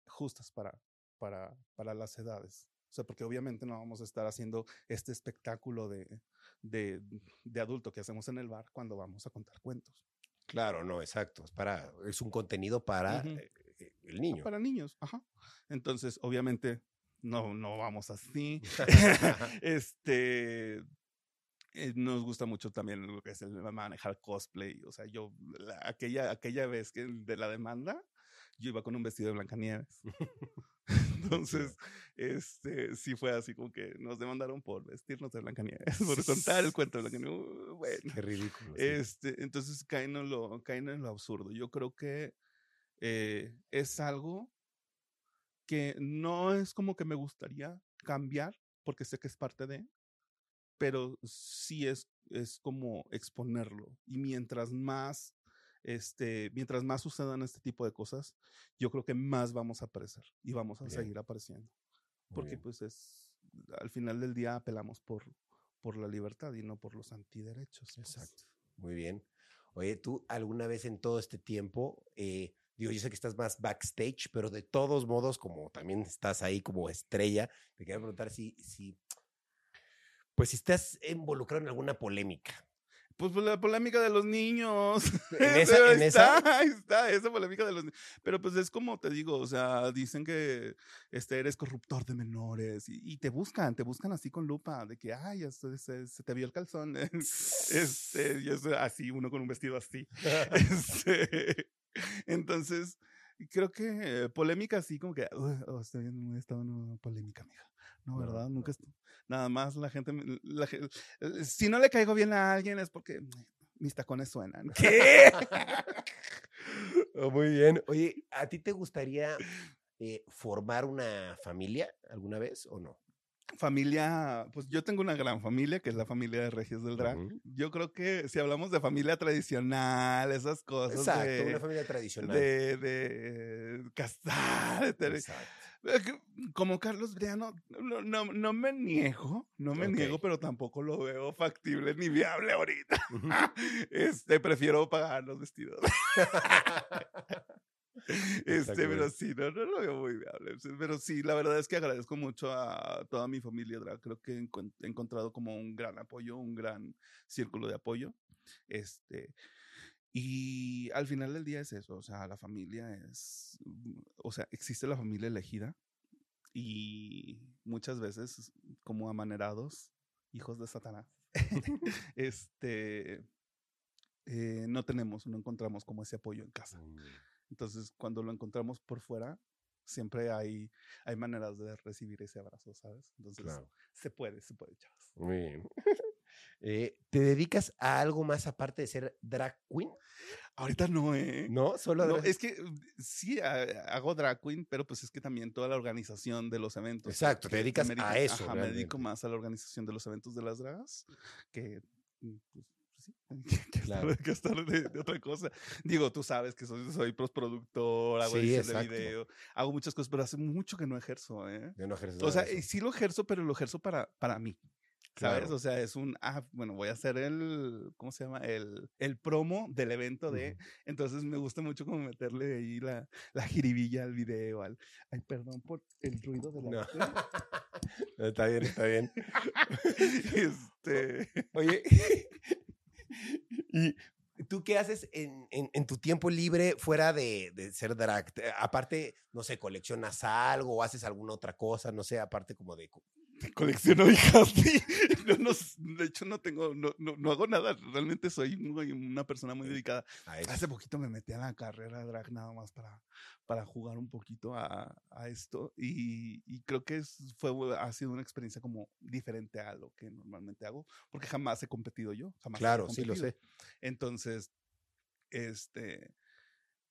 justas para, para, para las edades. O sea, porque obviamente no vamos a estar haciendo este espectáculo de, de, de adulto que hacemos en el bar cuando vamos a contar cuentos. Claro, no, exacto. Es para, es un contenido para eh, eh, el niño. Para niños, ajá. Entonces, obviamente, no, no vamos así. este eh, nos gusta mucho también lo que es el manejar cosplay. O sea, yo, la- aquella, aquella vez que de la demanda, yo iba con un vestido de Blancanieves. Entonces, este, sí fue así como que nos demandaron por vestirnos de Blancanieves, por contar el cuento de Blancanieves. Uh, Bueno, Qué ridículo. sí. este, entonces caen en lo, caen en lo absurdo. Yo creo que eh, es algo que no es como que me gustaría cambiar, porque sé que es parte de, pero sí es, es como exponerlo. Y mientras más, este, mientras más sucedan este tipo de cosas, yo creo que más vamos a aparecer y vamos a Bien. seguir apareciendo. Muy Porque bien. pues es, al final del día apelamos por, por la libertad y no por los antiderechos. pues. Exacto. Muy bien. Oye, ¿tú alguna vez en todo este tiempo, eh, digo, yo sé que estás más backstage, pero de todos modos, como también estás ahí como estrella, te quería preguntar si, si, pues si estás involucrado en alguna polémica. Pues por la polémica de los niños. ¿En esa- en está, esa? ahí está, esa polémica de los niños. Pero pues es como te digo, o sea, dicen que este, eres corruptor de menores y, y te buscan, te buscan así con lupa, de que, ay, ya se, se- se te vio el calzón. este, y es así, uno con un vestido así. Este, entonces, creo que eh, polémica así como que, "Uy, oh, estoy en un estado en una polémica, mija. No, No, ¿verdad? no. Nunca Nada más la gente, la eh, si no le caigo bien a alguien es porque mis tacones suenan. ¿Qué? Oh, Muy bien. Oye, ¿a ti te gustaría eh, formar una familia alguna vez o no? Familia, pues yo tengo una gran familia, que es la familia de Regios del Drag. Yo creo que si hablamos de familia tradicional, esas cosas Exacto, de, una familia tradicional. de, de casar, tener- Exacto. Eh, Como Carlos Briano, no, no, no me niego, no me niego, pero tampoco lo veo factible ni viable ahorita. Este, prefiero pagar los vestidos. Este, pero sí, no, no lo veo muy viable. Pero sí, la verdad es que agradezco mucho a toda mi familia drag. Creo que he encontrado como un gran apoyo, un gran círculo de apoyo. Este, y al final del día es eso, o sea, la familia es, mm, o sea, existe la familia elegida y muchas veces como amanerados, hijos de Satanás, este, eh, no tenemos, no encontramos como ese apoyo en casa. Mm. Entonces, cuando lo encontramos por fuera, siempre hay, hay maneras de recibir ese abrazo, ¿sabes? Entonces, Claro. se puede, se puede, chavos. Muy bien. Eh, ¿Te dedicas a algo más aparte de ser drag queen? Ahorita no, ¿eh? No, solo No, es que mm, sí ha- hago drag queen, pero pues es que también toda la organización de los eventos. Exacto, te dedicas me a eso, Ajá, me dedico más a la organización de los eventos de las dragas que mm, pues, sí, que Claro. que estar de, de otra cosa. Digo, tú sabes que soy, soy postproductor, hago Sí, edición de video, hago muchas cosas, pero hace mucho que no ejerzo, ¿eh? Ya no ejerces O sea, eso. sí lo ejerzo, pero lo ejerzo para, para mí. ¿Sabes? Claro. O sea, es un, ah, bueno, voy a hacer el, ¿cómo se llama? El, el promo del evento de, Ujú. entonces me gusta mucho como meterle ahí la, la jiribilla al video, al, ay, perdón por el ruido de la... No. está bien, está bien. este, Oye, ¿y tú qué haces en, en- tu tiempo libre fuera de, de ser drag? Te- Aparte, no sé, coleccionas algo o haces alguna otra cosa, no sé, aparte como de... co- colecciono hijas. No, de hecho, no tengo, no, no, no hago nada, realmente soy una persona muy dedicada. a eso. Hace poquito me metí a la carrera de drag nada más para, para jugar un poquito a, a esto y, y creo que es, fue, ha sido una experiencia como diferente a lo que normalmente hago, porque jamás he competido yo, jamás he Claro, sí lo sé. Entonces, este,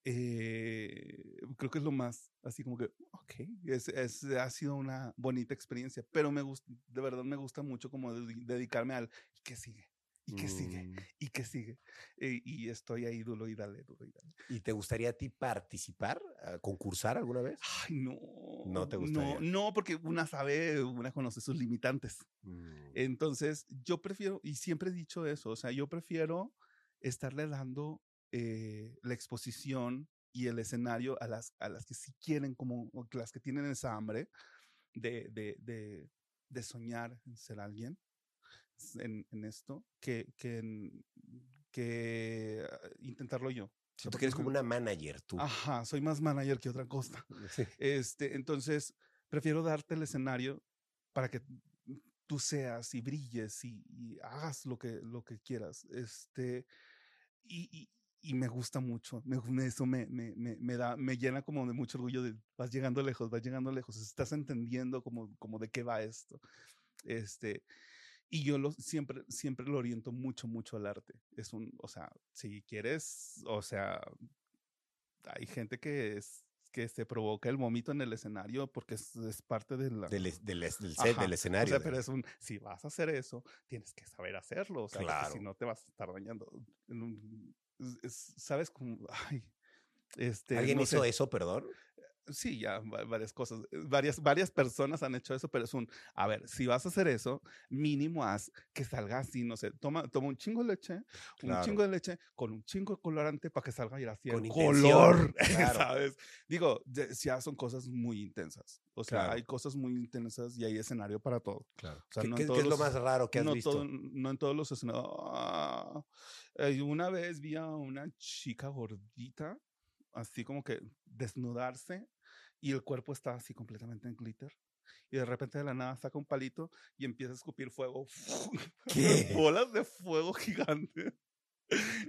eh, creo que es lo más, así como que, ok, es, es- ha sido una bonita experiencia, pero me gusta, de verdad me gusta mucho como dedi- dedicarme al, ¿y qué sigue? ¿Y qué sigue? Mm, ¿Y qué sigue? Eh, y estoy ahí duro y dale, duro y dale. ¿Y te gustaría a ti participar, a concursar alguna vez? Ay, no. No te gustaría. No, no, porque una sabe, una conoce sus limitantes. Mm, Entonces, yo prefiero, y siempre he dicho eso, o sea, yo prefiero estarle dando eh, la exposición y el escenario a las, a las que sí quieren, como o las que tienen esa hambre de, de, de, de soñar en ser alguien en, en esto, que, que, que ah, intentarlo yo. Porque que eres como una manager tú. Ajá, soy más manager que otra cosa. Sí. Este, entonces, prefiero darte el escenario para que tú seas y brilles y, y hagas lo que, lo que quieras. Este, y, y- y me gusta mucho. me eso me, me, me, me da, me llena como de mucho orgullo de vas llegando lejos, vas llegando lejos. Estás entendiendo como, como de qué va esto. Este, y yo lo, siempre, siempre lo oriento mucho, mucho al arte. Es un, o sea, si quieres, o sea, hay gente que es que se provoca el vómito en el escenario porque es, es parte de la... Del, del, del set, del O escenario. sea, pero es un, si vas a hacer eso, tienes que saber hacerlo, o sea, Claro. si no te vas a estar dañando. Es- ¿Sabes? Como, ay, este, ¿Alguien no hizo sé. eso, perdón? Sí, ya va- varias cosas, eh, varias, varias personas han hecho eso, pero es un, a ver, si vas a hacer eso, mínimo haz que salga así, no sé, toma, toma un chingo de leche, un Claro. chingo de leche con un chingo de colorante para que salga y así Con el color, claro. ¿sabes? Digo, ya son cosas muy intensas, o sea, Claro. hay cosas muy intensas y hay escenario para todo. Claro. O sea, ¿Qué, no qué- qué es lo más raro que has no, visto? todo- no en todos los escenarios. Ah, eh, una vez vi a una chica gordita, así como que desnudarse y el cuerpo estaba así completamente en glitter. Y de repente de la nada saca un palito y empieza a escupir fuego. ¿Qué? Bolas de fuego gigantes.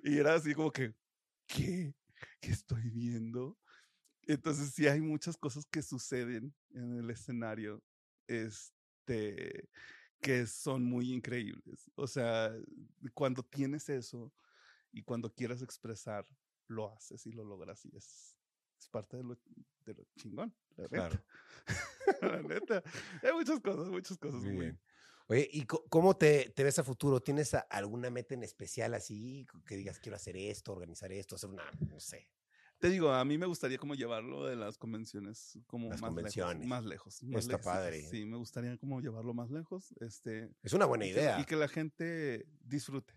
Y era así como que, ¿qué? ¿Qué estoy viendo? Entonces sí hay muchas cosas que suceden en el escenario. Este que son muy increíbles. O sea, cuando tienes eso y cuando quieres expresar, lo haces y lo logras y es, es parte de lo, de lo chingón, la Claro. neta. la neta. Hay muchas cosas, muchas cosas. Muy bien. Oye, ¿y cómo te, te ves a futuro? ¿Tienes a- alguna meta en especial así? Que digas, quiero hacer esto, organizar esto, hacer una, no sé. Te digo, a mí me gustaría como llevarlo de las convenciones como Las más convenciones. lejos. Más lejos. más Está lejos, padre. Sí, me gustaría como llevarlo más lejos. Este, Es una buena idea. Y que la gente disfrute.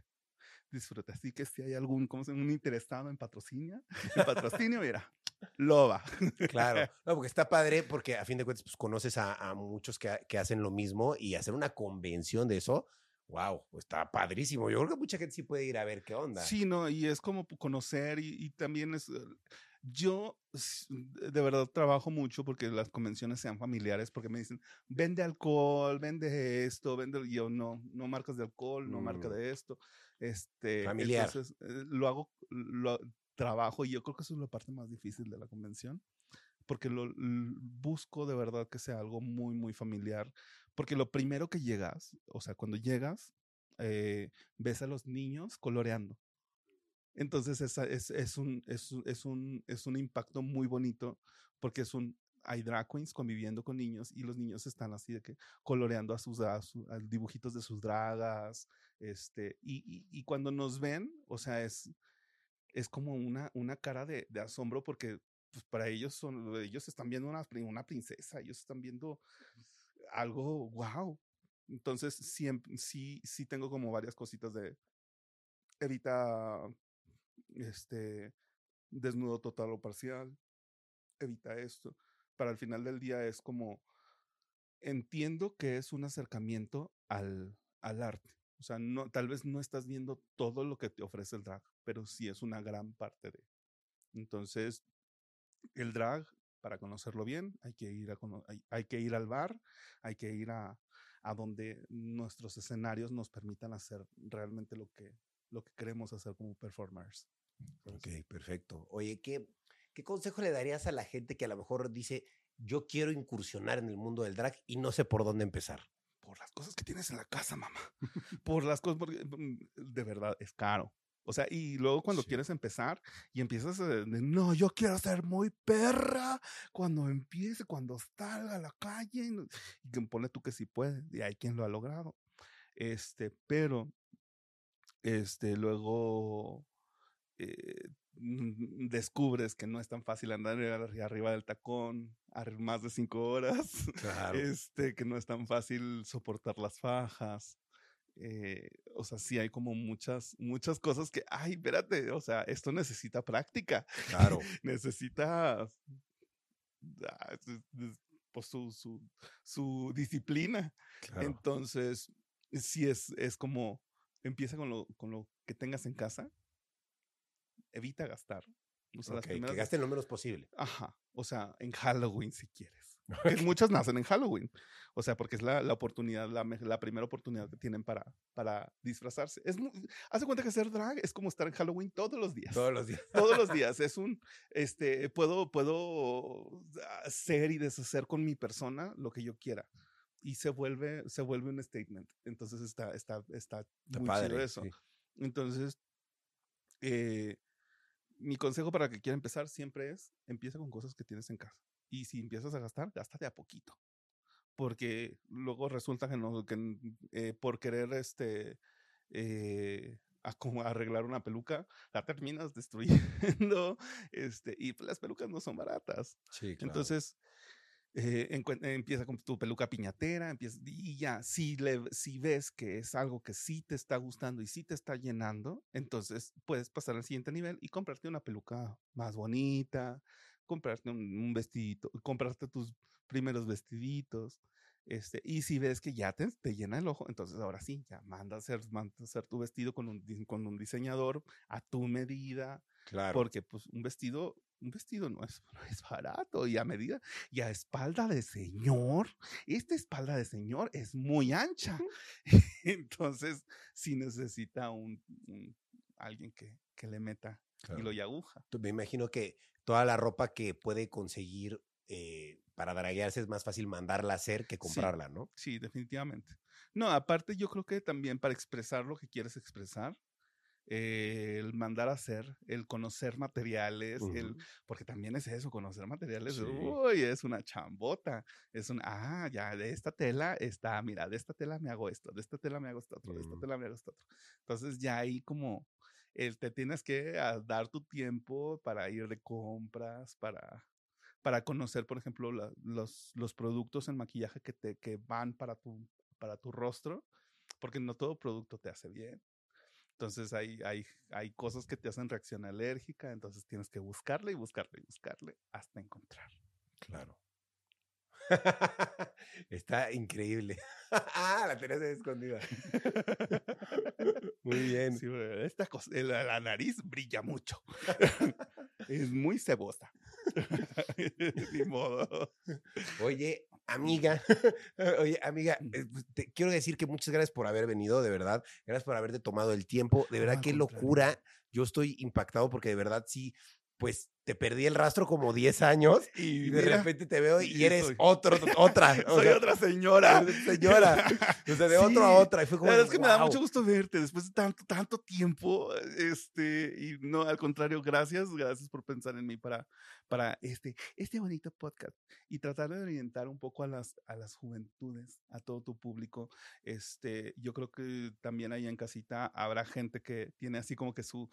Disfrute. Así que si hay algún, ¿cómo se llama? Un interesado en patrocinio, en patrocinio, mira, loba. Claro, no, porque está padre porque a fin de cuentas pues, conoces a, a muchos que, que hacen lo mismo y hacer una convención de eso, wow, está padrísimo. Yo creo que mucha gente sí puede ir a ver qué onda. Sí, no, y es como conocer y, y también es... eh, Yo de verdad trabajo mucho porque las convenciones sean familiares, porque me dicen, vende alcohol, vende esto, vende... Y yo, no, no marcas de alcohol, no marca Mm. de esto. Este, Familiar. Entonces, eh, lo hago, lo trabajo y yo creo que eso es la parte más difícil de la convención, porque lo l- busco de verdad que sea algo muy, muy familiar, porque lo primero que llegas, o sea, cuando llegas, eh, ves a los niños coloreando. Entonces esa es, es, un, es, es, un, es un impacto muy bonito porque es un, hay drag queens conviviendo con niños y los niños están así de que coloreando a sus, a su- a dibujitos de sus dragas, este, y, y, y cuando nos ven, o sea, es, es como una, una cara de, asombro porque pues, para ellos son, ellos están viendo una, una princesa, ellos están viendo algo, wow. Entonces, siempre, sí, sí tengo como varias cositas de evita este desnudo total o parcial, evita esto. Para el final del día es como entiendo que es un acercamiento al, al arte. O sea, no, tal vez no estás viendo todo lo que te ofrece el drag, pero sí es una gran parte de. Entonces, el drag, para conocerlo bien, hay que ir, a, hay, hay que ir al bar, hay que ir a, a donde nuestros escenarios nos permitan hacer realmente lo que, lo que queremos hacer como performers. Ok, perfecto. Oye, ¿qué, ¿qué consejo le darías a la gente que a lo mejor dice, yo quiero incursionar en el mundo del drag y no sé por dónde empezar? Por las cosas que tienes en la casa, mamá. Por las cosas, porque mm, de verdad es caro. O sea, y luego cuando Sí. quieres empezar y empiezas a, de, no, yo quiero ser muy perra cuando empiece, cuando salga a la calle, y, y que pone tú que sí puede, y hay quien lo ha logrado. Este, pero, este, luego eh, descubres que no es tan fácil andar arri- arriba del tacón más de cinco horas Claro. este, que no es tan fácil soportar las fajas. eh, o sea, sí hay como muchas, muchas cosas que, ay, espérate, o sea, esto necesita práctica, Claro. necesita ah, es- es- pues, su, su, su disciplina. claro. Entonces, sí es, es como, empieza con lo, con lo que tengas en casa, evita gastar. O sea, las Ok, que primeras- gasten lo menos posible. Ajá, o sea, en Halloween si quieres. Que muchas nacen en Halloween. O sea, porque es la, la oportunidad, la, la primera oportunidad que tienen para, para disfrazarse. Es muy, hace cuenta que hacer drag es como estar en Halloween todos los días. Todos los días. Todos los días. Es un, este, puedo, puedo hacer y deshacer con mi persona lo que yo quiera. Y se vuelve, se vuelve un statement. Entonces está, está, está, Está muy padre. chido eso. sí. Entonces, eh, mi consejo para que quiera empezar siempre es, empieza con cosas que tienes en casa. Y si empiezas a gastar, gasta de a poquito. Porque luego resulta que, no, que eh, por querer este, eh, a como arreglar una peluca, la terminas destruyendo. Este, y las pelucas no son baratas. Sí, claro. Entonces, eh, empieza con tu peluca piñatera, empieza, y ya, si, le, si ves que es algo que sí te está gustando y sí te está llenando, entonces puedes pasar al siguiente nivel y comprarte una peluca más bonita, comprarte un, un vestidito, comprarte tus primeros vestiditos. Este, y si ves que ya te, te llena el ojo, entonces ahora sí, ya manda a hacer, manda a hacer tu vestido con un, con un diseñador a tu medida, claro. porque pues un vestido, un vestido no es, no es barato y a medida y a espalda de señor, esta espalda de señor es muy ancha. Entonces, sí necesita un, un- alguien que, que le meta claro. hilo y aguja. Me imagino que toda la ropa que puede conseguir eh, para draguearse es más fácil mandarla a hacer que comprarla, ¿no? Sí, definitivamente. No, aparte yo creo que también para expresar lo que quieres expresar, eh, el mandar a hacer, el conocer materiales, el, porque también es eso, conocer materiales, Sí. uy, es una chambota, es un, ah, ya, de esta tela está, mira, de esta tela me hago esto, de esta tela me hago esto otro, de esta Mm. tela me hago esto otro. Entonces ya ahí como, el, te tienes que ah, dar tu tiempo para ir de compras, para, para conocer, por ejemplo, la- los, los productos en maquillaje que, te, que van para tu, para tu rostro, porque no todo producto te hace bien. Entonces hay, hay, hay cosas que te hacen reacción alérgica, entonces tienes que buscarle y buscarle y buscarle hasta encontrar. Claro. Está increíble. ah, la ahí escondida. Muy bien. Sí, esta cosa, la, la nariz brilla mucho. es muy cebosa. Ni modo. Oye, amiga, oye, amiga, eh, pues, te quiero decir que muchas gracias por haber venido, de verdad. Gracias por haberte tomado el tiempo. De verdad, qué locura. Yo estoy impactado porque de verdad sí, pues te perdí el rastro como 10 años Y, y de mira, repente te veo y y eres soy- otro, otra. soy sea, otra señora. señora. O sea, de otro a otra. Y fue como, La verdad es que me da mucho gusto verte después de tanto, tanto tiempo. Este, y no, al contrario, gracias, gracias por pensar en mí para, para este, este bonito podcast y tratar de orientar un poco a las, a las juventudes, a todo tu público. Este, yo creo que también ahí en casita habrá gente que tiene así como que su,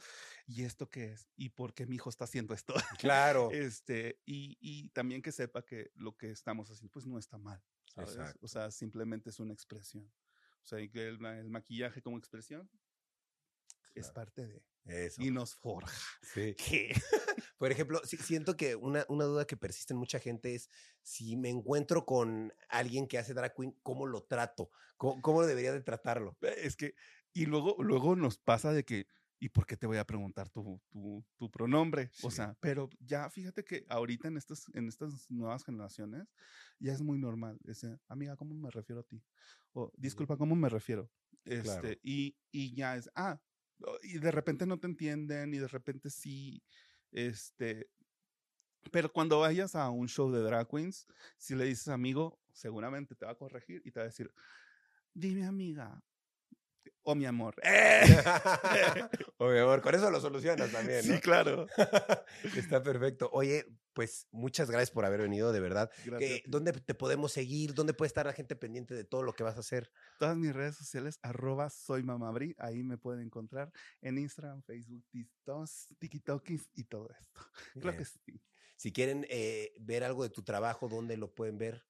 ¿y esto qué es? ¿Y por qué mi hijo está haciendo esto? Claro. Este, y, y también que sepa que lo que estamos haciendo pues no está mal. ¿sabes? Exacto. O sea, simplemente es una expresión. O sea, y que el, ma- el maquillaje como expresión es parte de. Eso. Y nos forja. Sí. ¿Qué? Por ejemplo, sí- siento que una, una duda que persiste en mucha gente es si me encuentro con alguien que hace drag queen, ¿cómo lo trato? ¿Cómo, cómo debería de tratarlo? Es que, y luego, luego nos pasa de que, ¿y por qué te voy a preguntar tu, tu, tu pronombre? O Sí. sea, pero ya fíjate que ahorita en estas, en estas nuevas generaciones ya es muy normal. Ese, amiga, ¿cómo me refiero a ti? O disculpa, ¿cómo me refiero? Este, Claro. y, y ya es, ah, o- y de repente no te entienden, y de repente sí, este. Pero cuando vayas a un show de drag queens, si le dices amigo, seguramente te va a corregir y te va a decir, dime amiga, o mi amor. o mi amor, con eso lo solucionas también, ¿no? Sí, claro. Está perfecto. Oye, pues muchas gracias por haber venido, de verdad. Eh. ¿Dónde te podemos seguir? ¿Dónde puede estar la gente pendiente de todo lo que vas a hacer? Todas mis redes sociales, arroba soy mamabri, ahí me pueden encontrar en Instagram, Facebook, TikToks, TikTokis y todo esto. Claro que sí. Si quieren eh, ver algo de tu trabajo, ¿dónde lo pueden ver?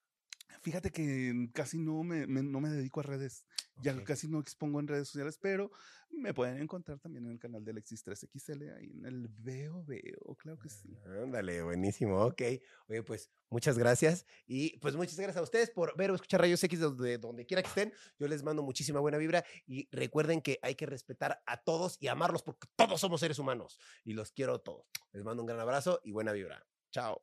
Fíjate que casi no me, me- no me dedico a redes, ya Ok. casi no expongo en redes sociales, pero me pueden encontrar también en el canal del Alexis 3XL, ahí en el Veo Veo, claro que sí. Ándale, buenísimo, ok. Oye, pues muchas gracias. Y pues muchas gracias a ustedes por ver o escuchar Rayos X desde donde quiera que estén. Yo les mando muchísima buena vibra y recuerden que hay que respetar a todos y amarlos porque todos somos seres humanos y los quiero a todos. Les mando un gran abrazo y buena vibra. Chao.